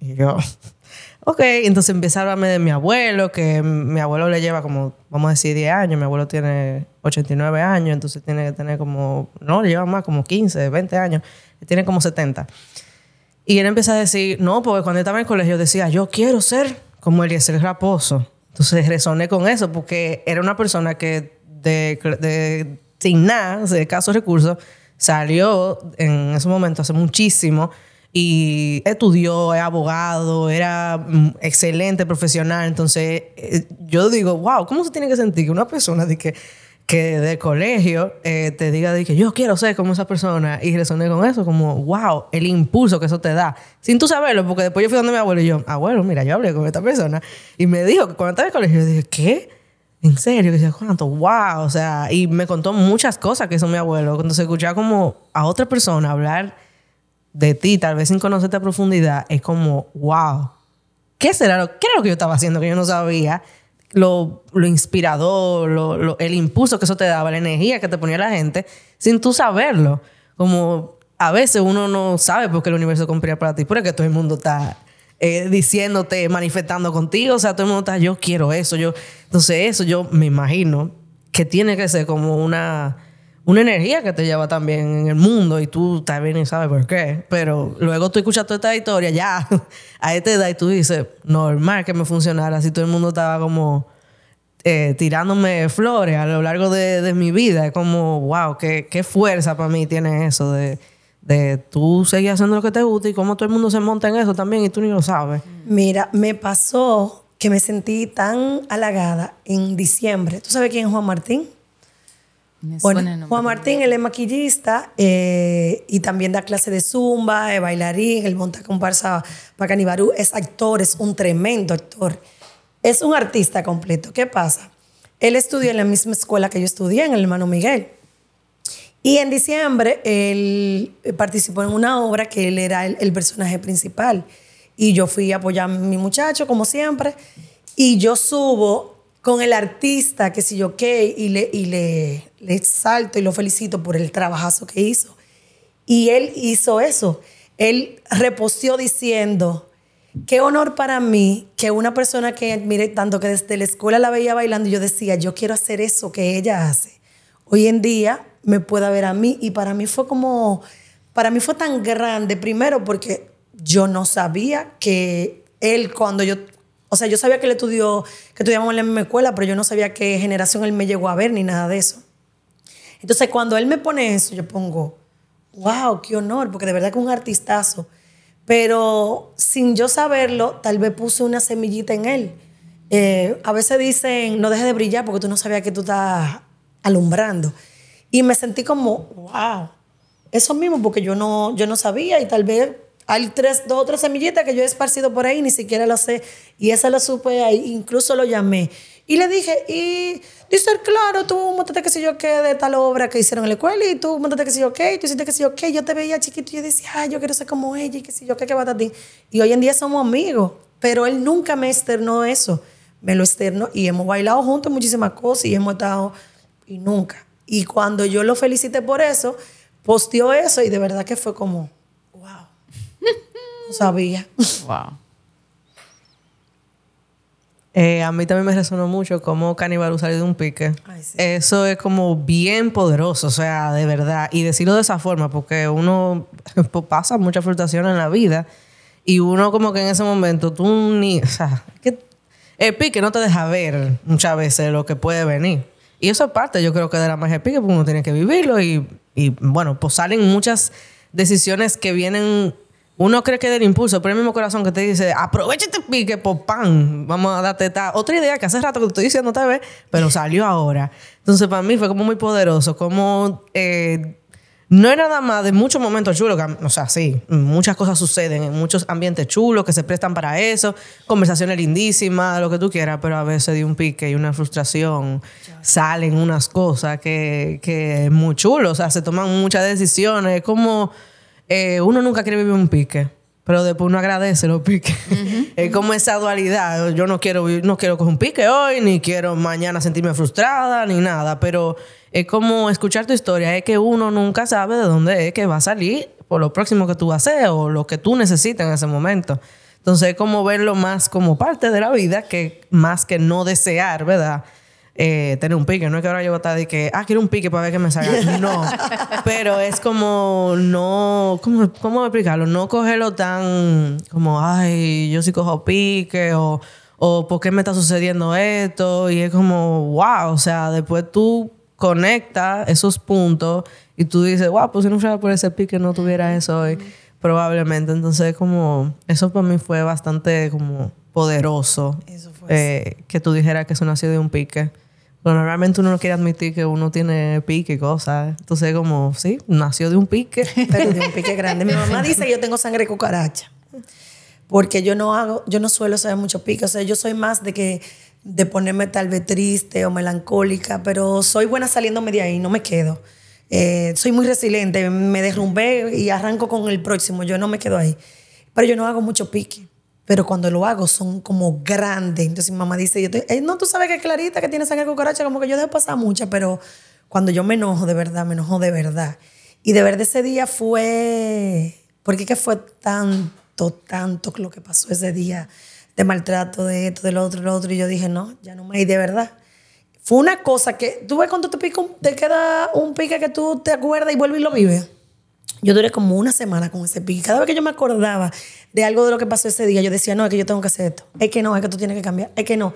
Y yo, ok. Entonces empieza a hablarme de mi abuelo, que mi abuelo le lleva como, vamos a decir, 10 años. Mi abuelo tiene 89 años, entonces tiene que tener como, no, le lleva más, como 15, 20 años. Tiene como 70. Y él empieza a decir, no, porque cuando estaba en el colegio decía, yo quiero ser como Eliezer Raposo. Entonces resoné con eso porque era una persona que de, de- sin nada, de escasos recursos, salió en ese momento hace muchísimo y estudió, es abogado, era mm, excelente profesional. Entonces eh, yo digo, wow, ¿cómo se tiene que sentir que una persona de que que de colegio eh, te diga de que yo quiero ser como esa persona y resoné con eso, como, wow, el impulso que eso te da, sin tú saberlo, porque después yo fui donde mi abuelo y yo, abuelo, mira, yo hablé con esta persona y me dijo que cuando estaba en colegio, yo dije, ¿qué? ¿En serio? Que ¿cuánto? Wow, o sea, y me contó muchas cosas que hizo mi abuelo, cuando se escuchaba como a otra persona hablar de ti, tal vez sin conocerte a profundidad, es como, wow, ¿qué será qué era lo que yo estaba haciendo que yo no sabía? Lo, lo inspirador, lo, el impulso que eso te daba, la energía que te ponía la gente, sin tú saberlo. Como a veces uno no sabe por qué el universo conspira para ti, porque todo el mundo está eh, diciéndote, manifestando contigo, o sea, todo el mundo está, yo quiero eso, yo, entonces eso yo me imagino que tiene que ser como una, una energía que te lleva también en el mundo y tú también sabes por qué. Pero luego tú escuchas toda esta historia ya a esta edad y tú dices, normal que me funcionara si todo el mundo estaba como eh, tirándome flores a lo largo de, de mi vida. Es como, wow, qué, qué fuerza para mí tiene eso de, de tú seguir haciendo lo que te gusta y cómo todo el mundo se monta en eso también y tú ni lo sabes. Mira, me pasó que me sentí tan halagada en diciembre. ¿Tú sabes quién es Juan Martín? Me Bueno, suena el nombre. Juan Martín, él es maquillista eh, y también da clase de zumba, es bailarín, él monta comparsa para Canibarú, es actor, es un tremendo actor. Es un artista completo. ¿Qué pasa? Él estudió en la misma escuela que yo estudié, en el hermano Miguel. Y en diciembre él participó en una obra que él era el, el personaje principal. Y yo fui a apoyar a mi muchacho, como siempre. Y yo subo con el artista, que si yo qué, y le, y le, le salto y lo felicito por el trabajazo que hizo. Y él hizo eso. Él reposteó diciendo, qué honor para mí que una persona que admire tanto, que desde la escuela la veía bailando, y yo decía, yo quiero hacer eso que ella hace. Hoy en día me pueda ver a mí y para mí fue como, para mí fue tan grande, primero porque yo no sabía que él cuando yo, o sea, yo sabía que él estudió, que estudiamos en la misma escuela, pero yo no sabía qué generación él me llegó a ver ni nada de eso. Entonces, cuando él me pone eso, yo pongo, wow, qué honor, porque de verdad que un artistazo. Pero sin yo saberlo, tal vez puse una semillita en él. Eh, a veces dicen, no dejes de brillar porque tú no sabías que tú estás alumbrando. Y me sentí como, wow, eso mismo, porque yo no, yo no sabía y tal vez hay tres, dos o tres semillitas que yo he esparcido por ahí, ni siquiera lo sé. Y esa lo supe ahí, incluso lo llamé. Y le dije, y dice, claro, tú montaste que sé yo qué de tal obra que hicieron en la escuela y tú montaste que sé yo qué, tú hiciste que sé yo qué. Yo te veía chiquito y yo decía, ay, yo quiero ser como ella y que sé yo qué, qué ti Y hoy en día somos amigos, pero él nunca me externó eso. Me lo externó y hemos bailado juntos muchísimas cosas y hemos estado, y nunca. Y cuando yo lo felicité por eso, posteó eso y de verdad que fue como, no sabía. Wow. Eh, a mí también me resonó mucho cómo Cannibal salió de un pique. Ay, sí. Eso es como bien poderoso, o sea, de verdad. Y decirlo de esa forma, porque uno pues, pasa mucha frustración en la vida y uno como que en ese momento tú ni... O sea, que el pique no te deja ver muchas veces lo que puede venir. Y eso es parte, yo creo que de la magia del pique, porque uno tiene que vivirlo y, y bueno, pues salen muchas decisiones que vienen uno cree que del impulso, pero el mismo corazón que te dice, aprovecha este pique, por pan, vamos a darte esta otra idea que hace rato que te estoy diciendo tal vez, pero salió ahora. Entonces para mí fue como muy poderoso, como eh, no es nada más de muchos momentos chulos, o sea, sí, muchas cosas suceden en muchos ambientes chulos que se prestan para eso, conversaciones lindísimas, lo que tú quieras, pero a veces de un pique y una frustración salen unas cosas que, que es muy chulo, o sea, se toman muchas decisiones, es como eh, uno nunca quiere vivir un pique, pero después uno agradece los piques. es como esa dualidad. Yo no quiero, no quiero coger un pique hoy, ni quiero mañana sentirme frustrada, ni nada, pero es como escuchar tu historia, es que uno nunca sabe de dónde es que va a salir por lo próximo que tú vas a hacer o lo que tú necesitas en ese momento. Entonces es como verlo más como parte de la vida que más que no desear, ¿verdad? Eh, tener un pique. No es que ahora yo voy a estar de que, ah, quiero un pique para ver qué me salga. No. Pero es como no, ¿cómo, ¿cómo explicarlo? No cogerlo tan como, ay, yo sí cojo pique o, o ¿por qué me está sucediendo esto? Y es como, wow, o sea, después tú conectas esos puntos y tú dices, wow, pues si no fuera por ese pique no tuviera eso hoy. Probablemente. Entonces, como, eso para mí fue bastante como poderoso. Eso fue eh, que tú dijeras que eso nació de un pique. Pero normalmente uno no quiere admitir que uno tiene pique y cosas. Entonces, como, sí, nació de un pique. pero de un pique grande. Mi mamá dice yo tengo sangre cucaracha. Porque yo no hago, yo no suelo saber mucho pique. O sea, yo soy más de que de ponerme tal vez triste o melancólica, pero soy buena saliéndome de ahí, no me quedo. Eh, soy muy resiliente, me derrumbé y arranco con el próximo, yo no me quedo ahí. Pero yo no hago mucho pique. Pero cuando lo hago son como grandes. Entonces mi mamá dice, yo te, no, tú sabes que Clarita que tiene sangre cucaracha, como que yo dejo pasar mucha, pero cuando yo me enojo de verdad, me enojo de verdad. Y de verdad ese día fue, porque que fue tanto, tanto lo que pasó ese día de maltrato, de esto, de lo otro, de lo otro. Y yo dije, no, ya no me de verdad. Fue una cosa que, tú ves cuando te, pica te queda un pique que tú te acuerdas y vuelves y lo vives. Yo duré como una semana con ese pique. Cada vez que yo me acordaba de algo de lo que pasó ese día, yo decía, no, es que yo tengo que hacer esto. Es que no, es que tú tienes que cambiar. Es que no.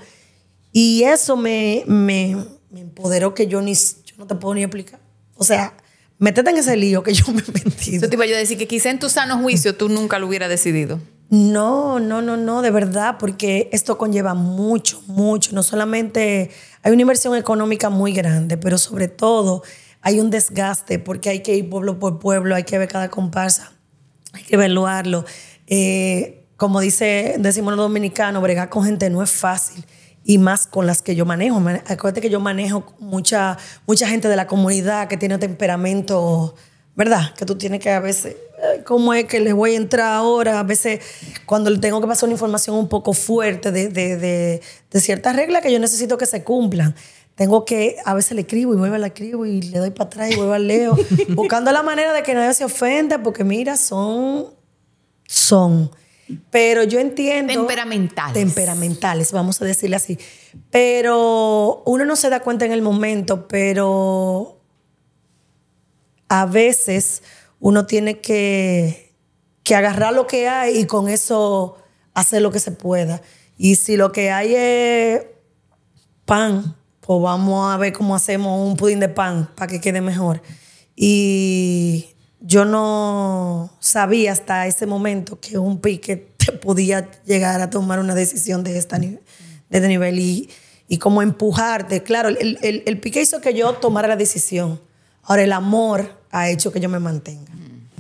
Y eso me, me, me empoderó que yo, ni, yo no te puedo ni explicar. O sea, métete en ese lío que yo me metí. Eso te iba yo a decir que quizá en tu sano juicio tú nunca lo hubieras decidido. No, no, no, no, de verdad, porque esto conlleva mucho, mucho. No solamente hay una inversión económica muy grande, pero sobre todo hay un desgaste porque hay que ir pueblo por pueblo, hay que ver cada comparsa, hay que evaluarlo. Eh, como dice, decimos los dominicanos, bregar con gente no es fácil y más con las que yo manejo. Acuérdate que yo manejo mucha, mucha gente de la comunidad que tiene temperamento, ¿verdad? Que tú tienes que a veces cómo es que le voy a entrar ahora. A veces cuando tengo que pasar una información un poco fuerte de, de, de, de ciertas reglas que yo necesito que se cumplan. Tengo que, a veces le escribo y vuelvo a la escribo y le doy para atrás y vuelvo al leo, buscando la manera de que nadie se ofenda, porque mira, son, son. Pero yo entiendo. Temperamentales. Temperamentales, vamos a decirle así. Pero uno no se da cuenta en el momento, pero a veces uno tiene que, que agarrar lo que hay y con eso hacer lo que se pueda. Y si lo que hay es pan, pues vamos a ver cómo hacemos un pudín de pan para que quede mejor. Y yo no sabía hasta ese momento que un pique te podía llegar a tomar una decisión de, este nivel y, y como empujarte. Claro, el, el, el pique hizo que yo tomara la decisión. Ahora, el amor ha hecho que yo me mantenga.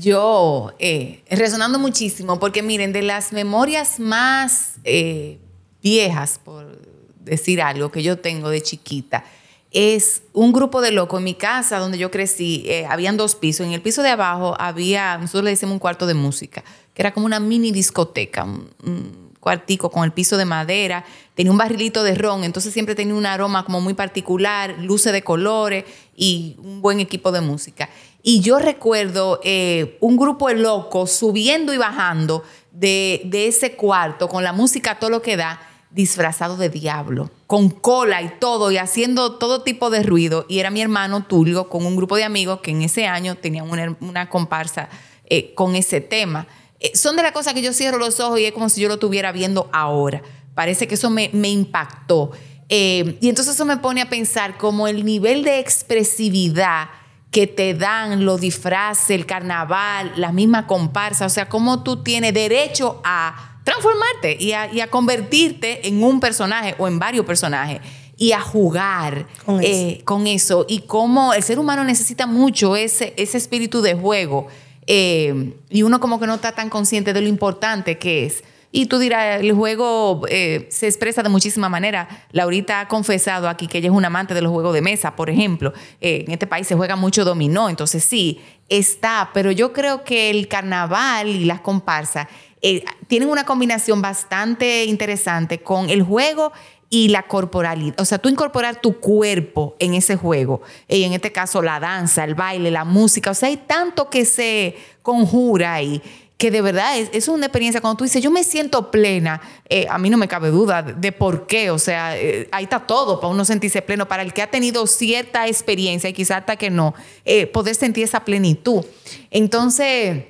Yo, eh, resonando muchísimo, porque miren, de las memorias más eh, viejas, por decir algo, que yo tengo de chiquita, es un grupo de locos en mi casa donde yo crecí, eh, habían dos pisos. En el piso de abajo había, nosotros le decimos un cuarto de música, que era como una mini discoteca, un, cuartico con el piso de madera, tenía un barrilito de ron, entonces siempre tenía un aroma como muy particular, luces de colores y un buen equipo de música. Y yo recuerdo eh, un grupo de locos subiendo y bajando de, de ese cuarto con la música todo lo que da, disfrazado de diablo, con cola y todo, y haciendo todo tipo de ruido. Y era mi hermano Tulio con un grupo de amigos que en ese año tenían una, comparsa eh, con ese tema. Eh, son de las cosas que yo cierro los ojos y es como si yo lo estuviera viendo ahora. Parece que eso me, impactó. y entonces eso me pone a pensar como el nivel de expresividad que te dan los disfraces, el carnaval, la misma comparsa, o sea, cómo tú tienes derecho a transformarte y a, convertirte en un personaje o en varios personajes y a jugar con, eh, eso. y cómo el ser humano necesita mucho ese, ese espíritu de juego eh, y uno como que no está tan consciente de lo importante que es. Y tú dirás, el juego eh, se expresa de muchísima manera. Laurita ha confesado aquí que ella es un amante de los juegos de mesa, por ejemplo. Eh, en este país se juega mucho dominó, entonces sí, está. Pero yo creo que el carnaval y las comparsas eh, tienen una combinación bastante interesante con el juego y la corporalidad. O sea, tú incorporar tu cuerpo en ese juego. Y en este caso, la danza, el baile, la música. O sea, hay tanto que se conjura ahí que de verdad es, es, una experiencia. Cuando tú dices, yo me siento plena, eh, a mí no me cabe duda de, por qué. O sea, eh, ahí está todo para uno sentirse pleno. Para el que ha tenido cierta experiencia y quizás hasta que no, eh, poder sentir esa plenitud. Entonces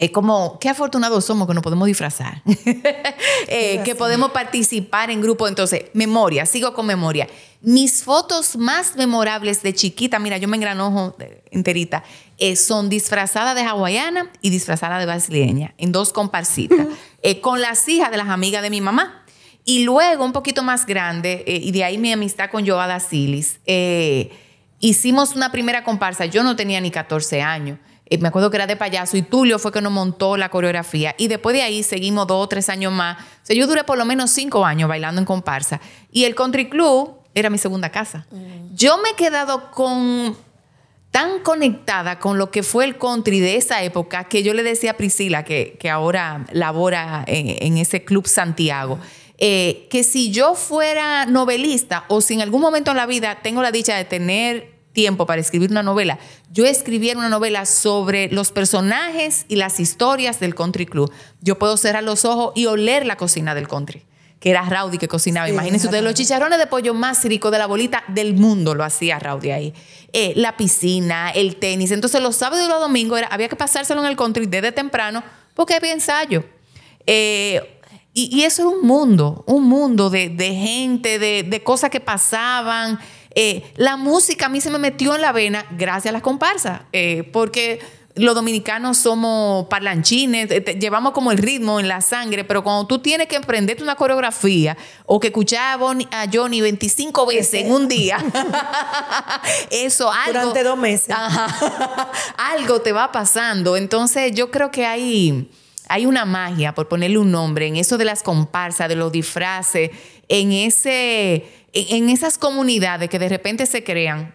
es como, qué afortunados somos que nos podemos disfrazar, eh, que podemos participar en grupo. Entonces, memoria, sigo con memoria. Mis fotos más memorables de chiquita, mira, yo me engranojo enterita, eh, son disfrazada de hawaiana y disfrazada de brasileña, en dos comparsitas, eh, con las hijas de las amigas de mi mamá. Y luego, un poquito más grande, eh, y de ahí mi amistad con Joada Silis, eh, hicimos una primera comparsa. Yo no tenía ni 14 años. Eh, me acuerdo que era de payaso y Tulio fue que nos montó la coreografía. Y después de ahí seguimos dos o tres años más. O sea, yo duré por lo menos cinco años bailando en comparsa. Y el Country Club era mi segunda casa. Yo me he quedado con tan conectada con lo que fue el country de esa época que yo le decía a Priscila, que, que ahora labora en, ese club Santiago, eh, que si yo fuera novelista o si en algún momento en la vida tengo la dicha de tener tiempo para escribir una novela, yo escribiera una novela sobre los personajes y las historias del country club. Yo puedo cerrar los ojos y oler la cocina del country que era Raudy que cocinaba. Imagínense ustedes, los chicharrones de pollo más ricos de la bolita del mundo lo hacía Raudy ahí. Eh, la piscina, el tenis. Entonces los sábados y los domingos era, había que pasárselo en el country desde temprano porque había ensayo. Eh, y, eso es un mundo, un mundo de, gente, de, cosas que pasaban. Eh, la música a mí se me metió en la vena gracias a las comparsas, porque los dominicanos somos parlanchines, llevamos como el ritmo en la sangre, pero cuando tú tienes que aprenderte una coreografía o que escuchar a, Johnny 25 veces en un día, eso algo... Durante dos meses. algo te va pasando. Entonces yo creo que hay, hay una magia, por ponerle un nombre, en eso de las comparsas, de los disfraces, en, ese, en esas comunidades que de repente se crean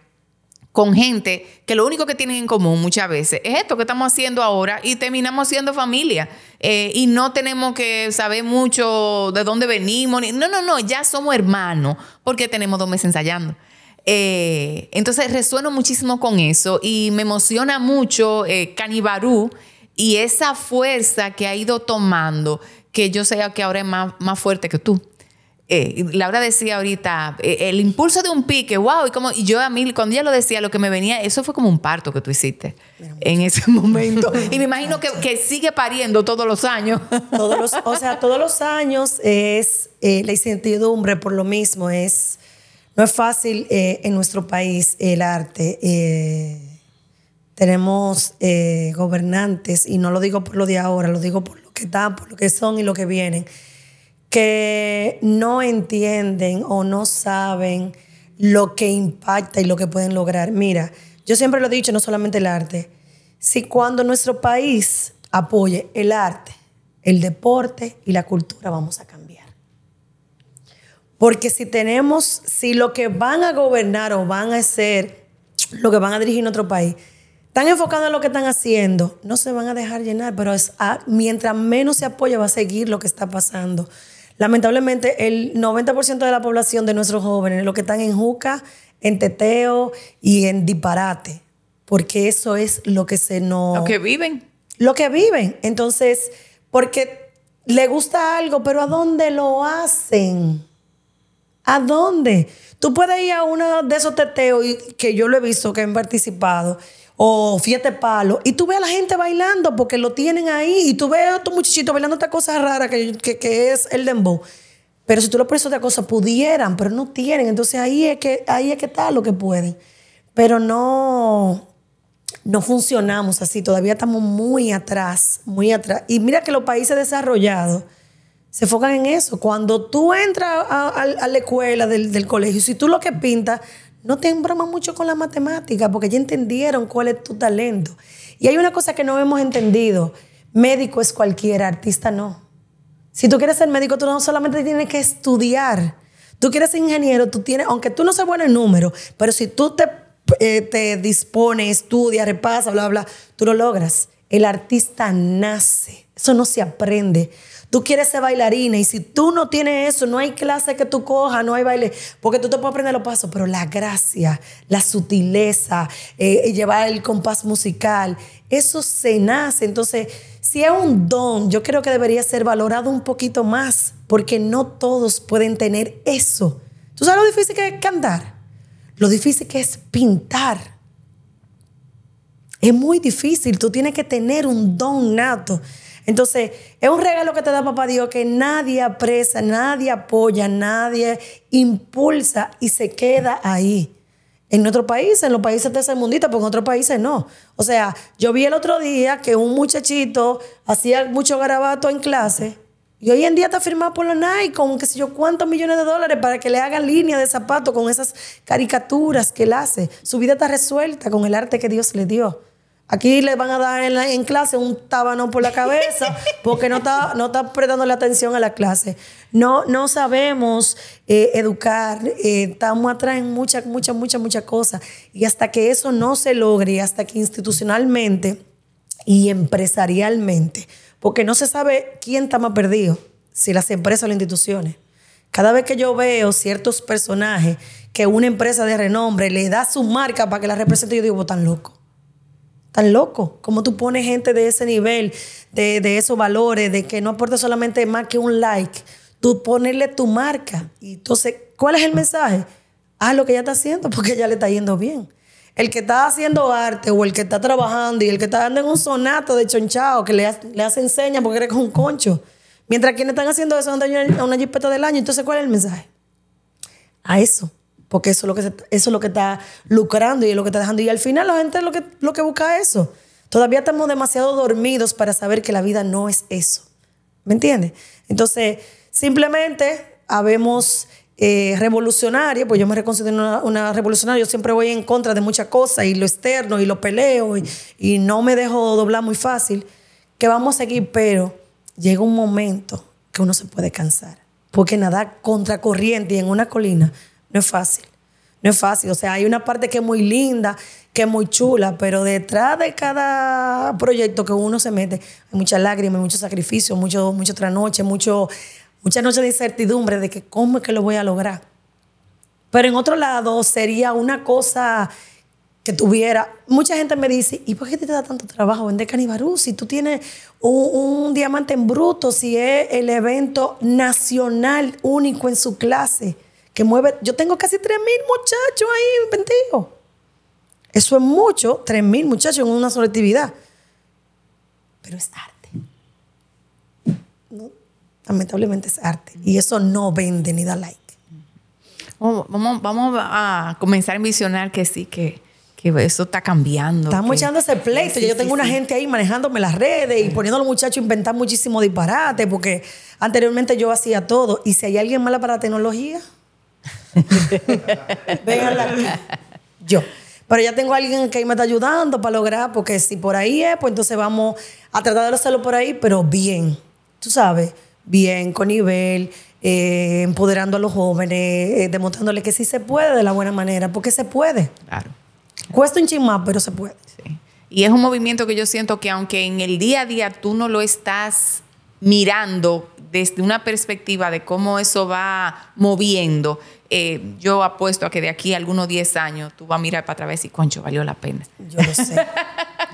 con gente que lo único que tienen en común muchas veces es esto que estamos haciendo ahora y terminamos siendo familia. Eh, y no tenemos que saber mucho de dónde venimos. no, no, no, ya somos hermanos porque tenemos dos meses ensayando. Eh, entonces resueno muchísimo con eso y me emociona mucho eh, Canibarú y esa fuerza que ha ido tomando, que yo sé que ahora es más, más fuerte que tú. Eh, Laura decía ahorita, eh, el impulso de un pique, wow, y, como, y yo a mí, cuando ella lo decía, lo que me venía, eso fue como un parto que tú hiciste en ese momento. y me imagino que, sigue pariendo todos los años. todos los, o sea, todos los años es eh, la incertidumbre por lo mismo, es, no es fácil en nuestro país el arte. tenemos gobernantes, y no lo digo por lo de ahora, lo digo por lo que están, por lo que son y lo que vienen que no entienden o no saben lo que impacta y lo que pueden lograr. Mira, yo siempre lo he dicho, no solamente el arte, si cuando nuestro país apoye el arte, el deporte y la cultura, vamos a cambiar. Porque si tenemos, si lo que van a gobernar o van a ser, lo que van a dirigir nuestro país, están enfocados en lo que están haciendo, no se van a dejar llenar, pero es, mientras menos se apoya va a seguir lo que está pasando. Lamentablemente, el 90% de la población de nuestros jóvenes, lo que están en juca, en teteo y en disparate, porque eso es lo que se nos... Lo que viven. Lo que viven. Entonces, porque le gusta algo, pero ¿a dónde lo hacen? ¿A dónde? Tú puedes ir a uno de esos teteos que yo lo he visto, que han participado, o Fiete Palo, y tú ves a la gente bailando porque lo tienen ahí, y tú ves a estos muchachitos bailando esta cosa rara que, que, es el dembow. Pero si tú lo pones otra cosa, pudieran, pero no tienen. Entonces ahí es que, ahí es que está lo que pueden. Pero no, no funcionamos así, todavía estamos muy atrás, muy atrás. Y mira que los países desarrollados se enfocan en eso. Cuando tú entras a, la escuela del, del colegio, si tú lo que pintas no te embromas mucho con la matemática porque ya entendieron cuál es tu talento. Y hay una cosa que no hemos entendido. Médico es cualquiera, artista no. Si tú quieres ser médico, tú no solamente tienes que estudiar. Tú quieres ser ingeniero, tú tienes, aunque tú no seas bueno en números, pero si tú te, eh, te dispones, estudias, repasas, bla, bla, tú lo logras. El artista nace. Eso no se aprende. Tú quieres ser bailarina y si tú no tienes eso, no hay clase que tú cojas, no hay baile, porque tú te puedes aprender los pasos, pero la gracia, la sutileza, eh, llevar el compás musical, eso se nace. Entonces, si es un don, yo creo que debería ser valorado un poquito más, porque no todos pueden tener eso. ¿Tú sabes lo difícil que es cantar? Lo difícil que es pintar. Es muy difícil, tú tienes que tener un don nato. Entonces, es un regalo que te da papá Dios que nadie apresa, nadie apoya, nadie impulsa y se queda ahí. En nuestro país, en los países tercermundistas, pero en otros países no. O sea, yo vi el otro día que un muchachito hacía mucho garabato en clase Y hoy en día está firmado por la Nike con qué sé yo cuántos millones de dólares para que le hagan línea de zapatos con esas caricaturas que él hace. Su vida está resuelta con el arte que Dios le dio. Aquí le van a dar en, la- en clase un tábano por la cabeza porque no está, no está prestando la atención a la clase. No, no sabemos eh, educar, eh, estamos atrás en muchas, muchas, muchas, muchas cosas. Y hasta que eso no se logre, hasta que institucionalmente y empresarialmente, porque no se sabe quién está más perdido, si las empresas o las instituciones. Cada vez que yo veo ciertos personajes que una empresa de renombre le da su marca para que la represente, yo digo, "Vos tan loco. Tan loco. Como tú pones gente de ese nivel, de, de esos valores, de que no aporta solamente más que un like. Tú ponerle tu marca. Y entonces, ¿cuál es el mensaje? Haz lo que ella está haciendo porque ella le está yendo bien. El que está haciendo arte o el que está trabajando y el que está dando en un sonato de chonchao que le, le hace enseña porque eres con un concho. Mientras quienes están haciendo eso andan a una jipeta del año. Entonces, ¿cuál es el mensaje? a eso. Porque eso es lo que, eso es lo que está lucrando y es lo que está dejando. Y al final la gente lo que, lo que busca es eso. Todavía estamos demasiado dormidos para saber que la vida no es eso. ¿Me entiendes? Entonces, simplemente habemos eh, pues yo me considero una, una revolucionaria, yo siempre voy en contra de muchas cosas y lo externo y lo peleo y, y no me dejo doblar muy fácil, que vamos a seguir, pero llega un momento que uno se puede cansar. Porque nadar contracorriente y en una colina no es fácil. No es fácil. O sea, hay una parte que es muy linda, que es muy chula, pero detrás de cada proyecto que uno se mete, hay muchas lágrimas, mucho sacrificio, mucho, mucho trasnoche, mucho, muchas noches de incertidumbre de que cómo es que lo voy a lograr. Pero en otro lado sería una cosa que tuviera. Mucha gente me dice, ¿y por qué te da tanto trabajo vender canibarú? Si tú tienes un, un diamante en bruto, si es el evento nacional único en su clase, que mueve. Yo tengo casi 3 mil muchachos ahí vendidos. Eso es mucho, 3 mil muchachos en una sola actividad. Pero es arte. No, lamentablemente es arte. Y eso no vende ni da like. Vamos, vamos, vamos a comenzar a envisionar que sí, que, que eso está cambiando. Estamos que- echando ese pleito. Sí, yo sí, tengo una gente ahí manejándome las redes y poniendo a los muchachos a inventar muchísimo disparate, porque anteriormente yo hacía todo. Y si hay alguien mala para la tecnología, véanla. Yo. Pero ya tengo a alguien que ahí me está ayudando para lograr, porque si por ahí es, pues entonces vamos a tratar de hacerlo por ahí, pero bien. Tú sabes, bien, con nivel, eh, empoderando a los jóvenes, eh, demostrándoles que sí se puede de la buena manera, porque se puede. Claro. Cuesta un chin más, pero se puede. Sí. Y es un movimiento que yo siento que aunque en el día a día tú no lo estás mirando desde una perspectiva de cómo eso va moviendo, eh, yo apuesto a que de aquí a algunos 10 años tú vas a mirar para atrás y decir, concho, valió la pena. Yo lo sé.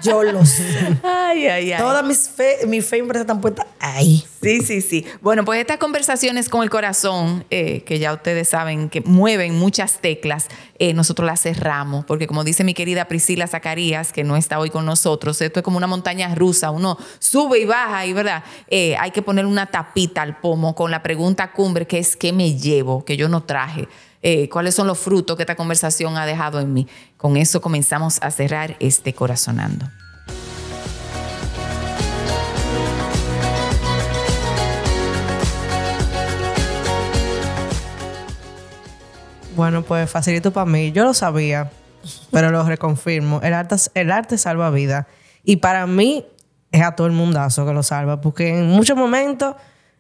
Yo lo sé. Ay, ay, ay. Todas mis fe, mis fe empresas están puestas ahí. Sí, sí, sí. Bueno, pues estas conversaciones con el corazón, eh, que ya ustedes saben que mueven muchas teclas, eh, nosotros las cerramos, porque como dice mi querida Priscila Zacarías, que no está hoy con nosotros, esto es como una montaña rusa, uno sube y baja y, ¿verdad? Eh, hay que poner una tapita al pomo con la pregunta cumbre, que es ¿qué me llevo? Que yo no traje. Eh, ¿Cuáles son los frutos que esta conversación ha dejado en mí? Con eso comenzamos a cerrar este corazonando. Bueno, pues facilito para mí. Yo lo sabía, pero lo reconfirmo. El arte, el arte salva vidas. Y para mí es a todo el mundazo que lo salva. Porque en muchos momentos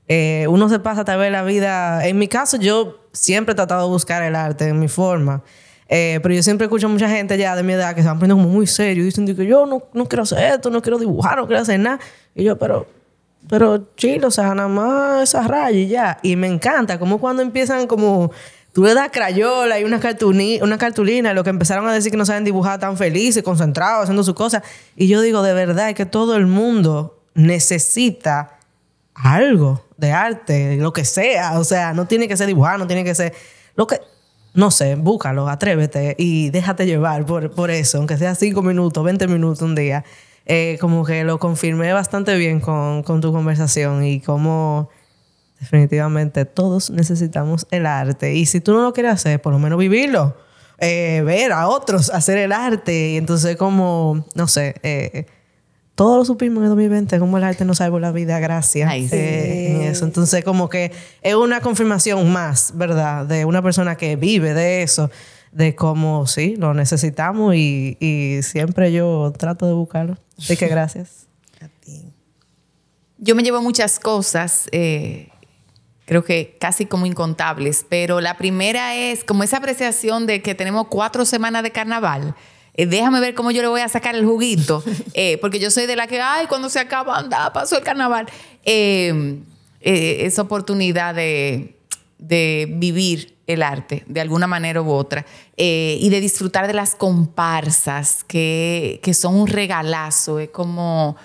eh, uno se pasa tal vez la vida... En mi caso, yo siempre he tratado de buscar el arte en mi forma. Eh, pero yo siempre escucho a mucha gente ya de mi edad que se van poniendo muy serio. Dicen que yo no, quiero hacer esto, no quiero dibujar, no quiero hacer nada. Y yo, pero... Pero chido, o sea, nada más esa raya y ya. Y me encanta, como cuando empiezan como... Tú le das crayola y una, una cartulina, lo que empezaron a decir que no saben dibujar tan felices, concentrados, haciendo sus cosas. Y yo digo, de verdad, que todo el mundo necesita algo de arte, lo que sea. O sea, no tiene que ser dibujar, no tiene que ser... Lo que... No sé, búscalo, atrévete y déjate llevar por, por eso, aunque sea 5 minutos, 20 minutos un día. Eh, como que lo confirmé bastante bien con, con tu conversación y cómo definitivamente todos necesitamos el arte. Y si tú no lo quieres hacer, por lo menos vivirlo. Eh, ver a otros hacer el arte. Y entonces como, no sé, eh, todos lo supimos en 2020, como el arte nos salvó la vida, gracias. Ay, sí. eh, en eso. Entonces, como que es una confirmación más, ¿verdad? De una persona que vive de eso, de cómo sí, lo necesitamos y, y siempre yo trato de buscarlo. Así que gracias. A ti. Yo me llevo muchas cosas, eh, creo que casi como incontables, pero la primera es como esa apreciación de que tenemos cuatro semanas de carnaval. Eh, déjame ver cómo yo le voy a sacar el juguito, eh, porque yo soy de la que, ay, cuando se acaba, anda, pasó el carnaval. Eh, eh, esa oportunidad de, de vivir el arte de alguna manera u otra y de disfrutar de las comparsas que, que son un regalazo, es como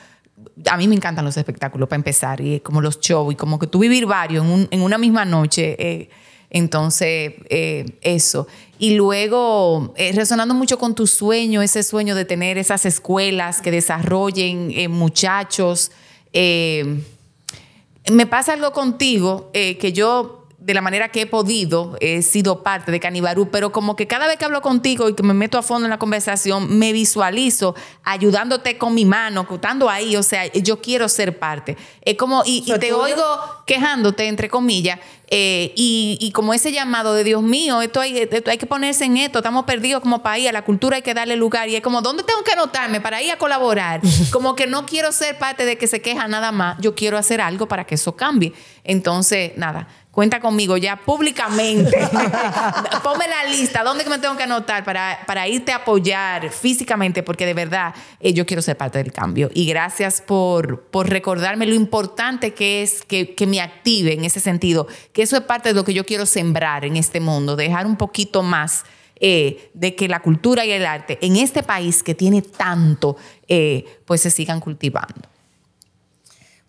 a mí me encantan los espectáculos para empezar y como los shows y como que tú vivir varios en, un- en una misma noche. eh, entonces, eh, eso. Y luego, eh, resonando mucho con tu sueño, ese sueño de tener esas escuelas que desarrollen muchachos. me pasa algo contigo que yo de la manera que he podido he sido parte de Canibarú, pero como que cada vez que hablo contigo y que me meto a fondo en la conversación, me visualizo ayudándote con mi mano, estando ahí, o sea, yo quiero ser parte. Es como, y, y te oigo quejándote, entre comillas, eh, y, y como ese llamado de Dios mío, esto hay, esto hay que ponerse en esto, estamos perdidos como país, a la cultura hay que darle lugar, y es como, ¿dónde tengo que anotarme para ir a colaborar? Como que no quiero ser parte de que se queja nada más, yo quiero hacer algo para que eso cambie. Entonces, nada, cuenta conmigo ya públicamente. Ponme la lista, ¿dónde me tengo que anotar para, para irte a apoyar físicamente? Porque de verdad eh, yo quiero ser parte del cambio. Y gracias por, por recordarme lo importante que es que, que me active en ese sentido, que eso es parte de lo que yo quiero sembrar en este mundo, dejar un poquito más eh, de que la cultura y el arte en este país que tiene tanto, eh, pues se sigan cultivando.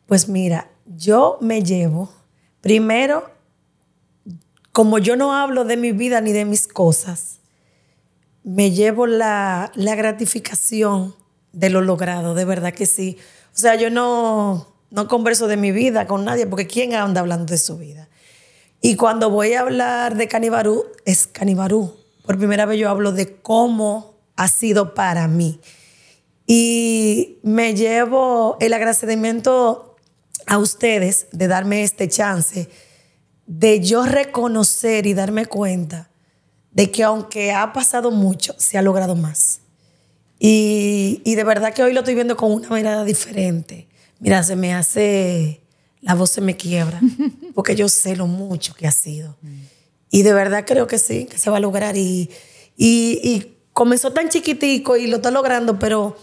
Pues mira, yo me llevo, primero, como yo no hablo de mi vida ni de mis cosas, me llevo la, la gratificación de lo logrado, de verdad que sí. O sea, yo no, no converso de mi vida con nadie, porque ¿quién anda hablando de su vida? Y cuando voy a hablar de Canibarú, es Canibarú. Por primera vez yo hablo de cómo ha sido para mí. Y me llevo el agradecimiento a ustedes de darme este chance, de yo reconocer y darme cuenta de que aunque ha pasado mucho, se ha logrado más. Y, y de verdad que hoy lo estoy viendo con una mirada diferente. Mira, se me hace, la voz se me quiebra, porque yo sé lo mucho que ha sido. Y de verdad creo que sí, que se va a lograr. Y, y, y comenzó tan chiquitico y lo está logrando, pero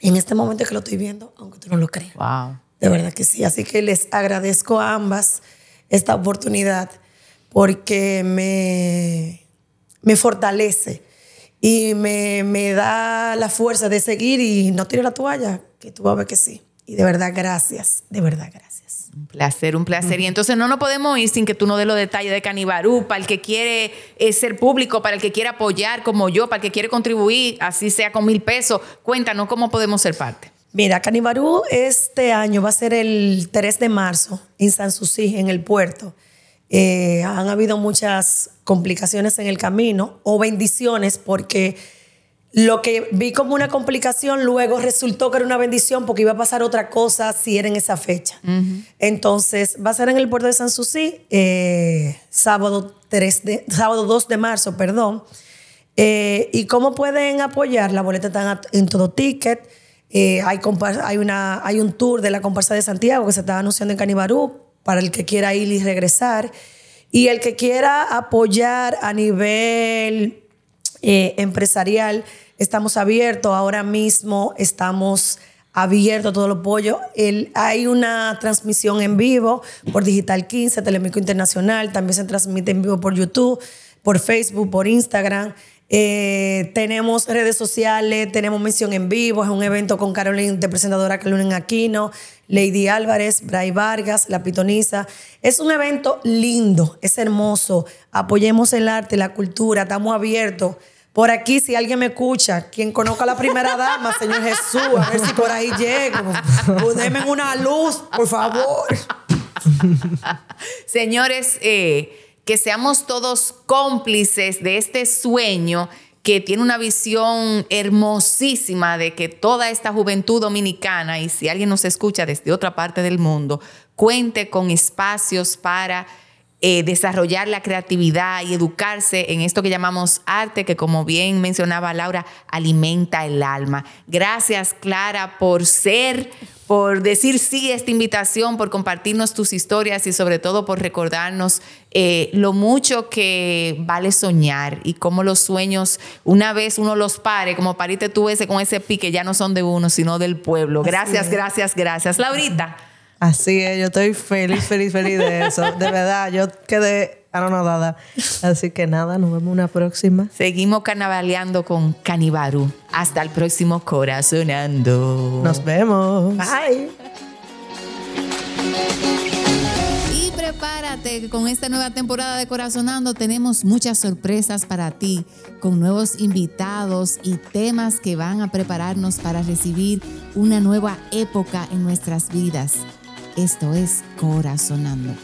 en este momento que lo estoy viendo, aunque tú no lo creas. Wow. De verdad que sí. Así que les agradezco a ambas esta oportunidad porque me, me fortalece y me, me da la fuerza de seguir y no tiro la toalla, que tú vas a ver que sí. Y de verdad, gracias. De verdad, gracias. Un placer, un placer. Y entonces no nos podemos ir sin que tú nos des los detalles de Canibarú, para el que quiere eh, ser público, para el que quiere apoyar como yo, para el que quiere contribuir, así sea con mil pesos. Cuéntanos cómo podemos ser parte. Mira, Canibarú este año va a ser el 3 de marzo en Sanssouci, en el puerto. Eh, han habido muchas complicaciones en el camino o bendiciones porque lo que vi como una complicación luego resultó que era una bendición porque iba a pasar otra cosa si era en esa fecha. Entonces va a ser en el puerto de Sanssouci eh, sábado, 3 de, sábado 2 de marzo, perdón. Eh, ¿Y cómo pueden apoyar? La boleta está en todo ticket. Eh, hay, una, hay un tour de la comparsa de Santiago que se está anunciando en Canibarú para el que quiera ir y regresar. Y el que quiera apoyar a nivel eh, empresarial, estamos abiertos. Ahora mismo estamos abiertos a todo el apoyo. El- hay una transmisión en vivo por Digital 15, Telemico Internacional. También se transmite en vivo por YouTube, por Facebook, por Instagram. Eh, tenemos redes sociales, tenemos mención en vivo. Es un evento con Caroline, de presentadora Caroline Aquino, Lady Álvarez, Bray Vargas, La Pitoniza. Es un evento lindo, es hermoso. Apoyemos el arte, la cultura, estamos abiertos. Por aquí, si alguien me escucha, quien conozca a la primera dama, Señor Jesús, a ver si por ahí llego. Denme una luz, por favor. Señores, eh, que seamos todos cómplices de este sueño que tiene una visión hermosísima de que toda esta juventud dominicana, y si alguien nos escucha desde otra parte del mundo, cuente con espacios para eh, desarrollar la creatividad y educarse en esto que llamamos arte, que como bien mencionaba Laura, alimenta el alma. Gracias, Clara, por ser, por decir sí a esta invitación, por compartirnos tus historias y sobre todo por recordarnos eh, lo mucho que vale soñar y cómo los sueños, una vez uno los pare, como pariste tú ese con ese pique, ya no son de uno, sino del pueblo. Gracias, gracias, gracias. Laurita. Así es, yo estoy feliz, feliz, feliz de eso. De verdad, yo quedé anonadada. Así que nada, nos vemos una próxima. Seguimos carnavaleando con Canibaru. Hasta el próximo Corazonando. Nos vemos. Bye. Y prepárate, que con esta nueva temporada de Corazonando tenemos muchas sorpresas para ti, con nuevos invitados y temas que van a prepararnos para recibir una nueva época en nuestras vidas. Esto es Corazonando.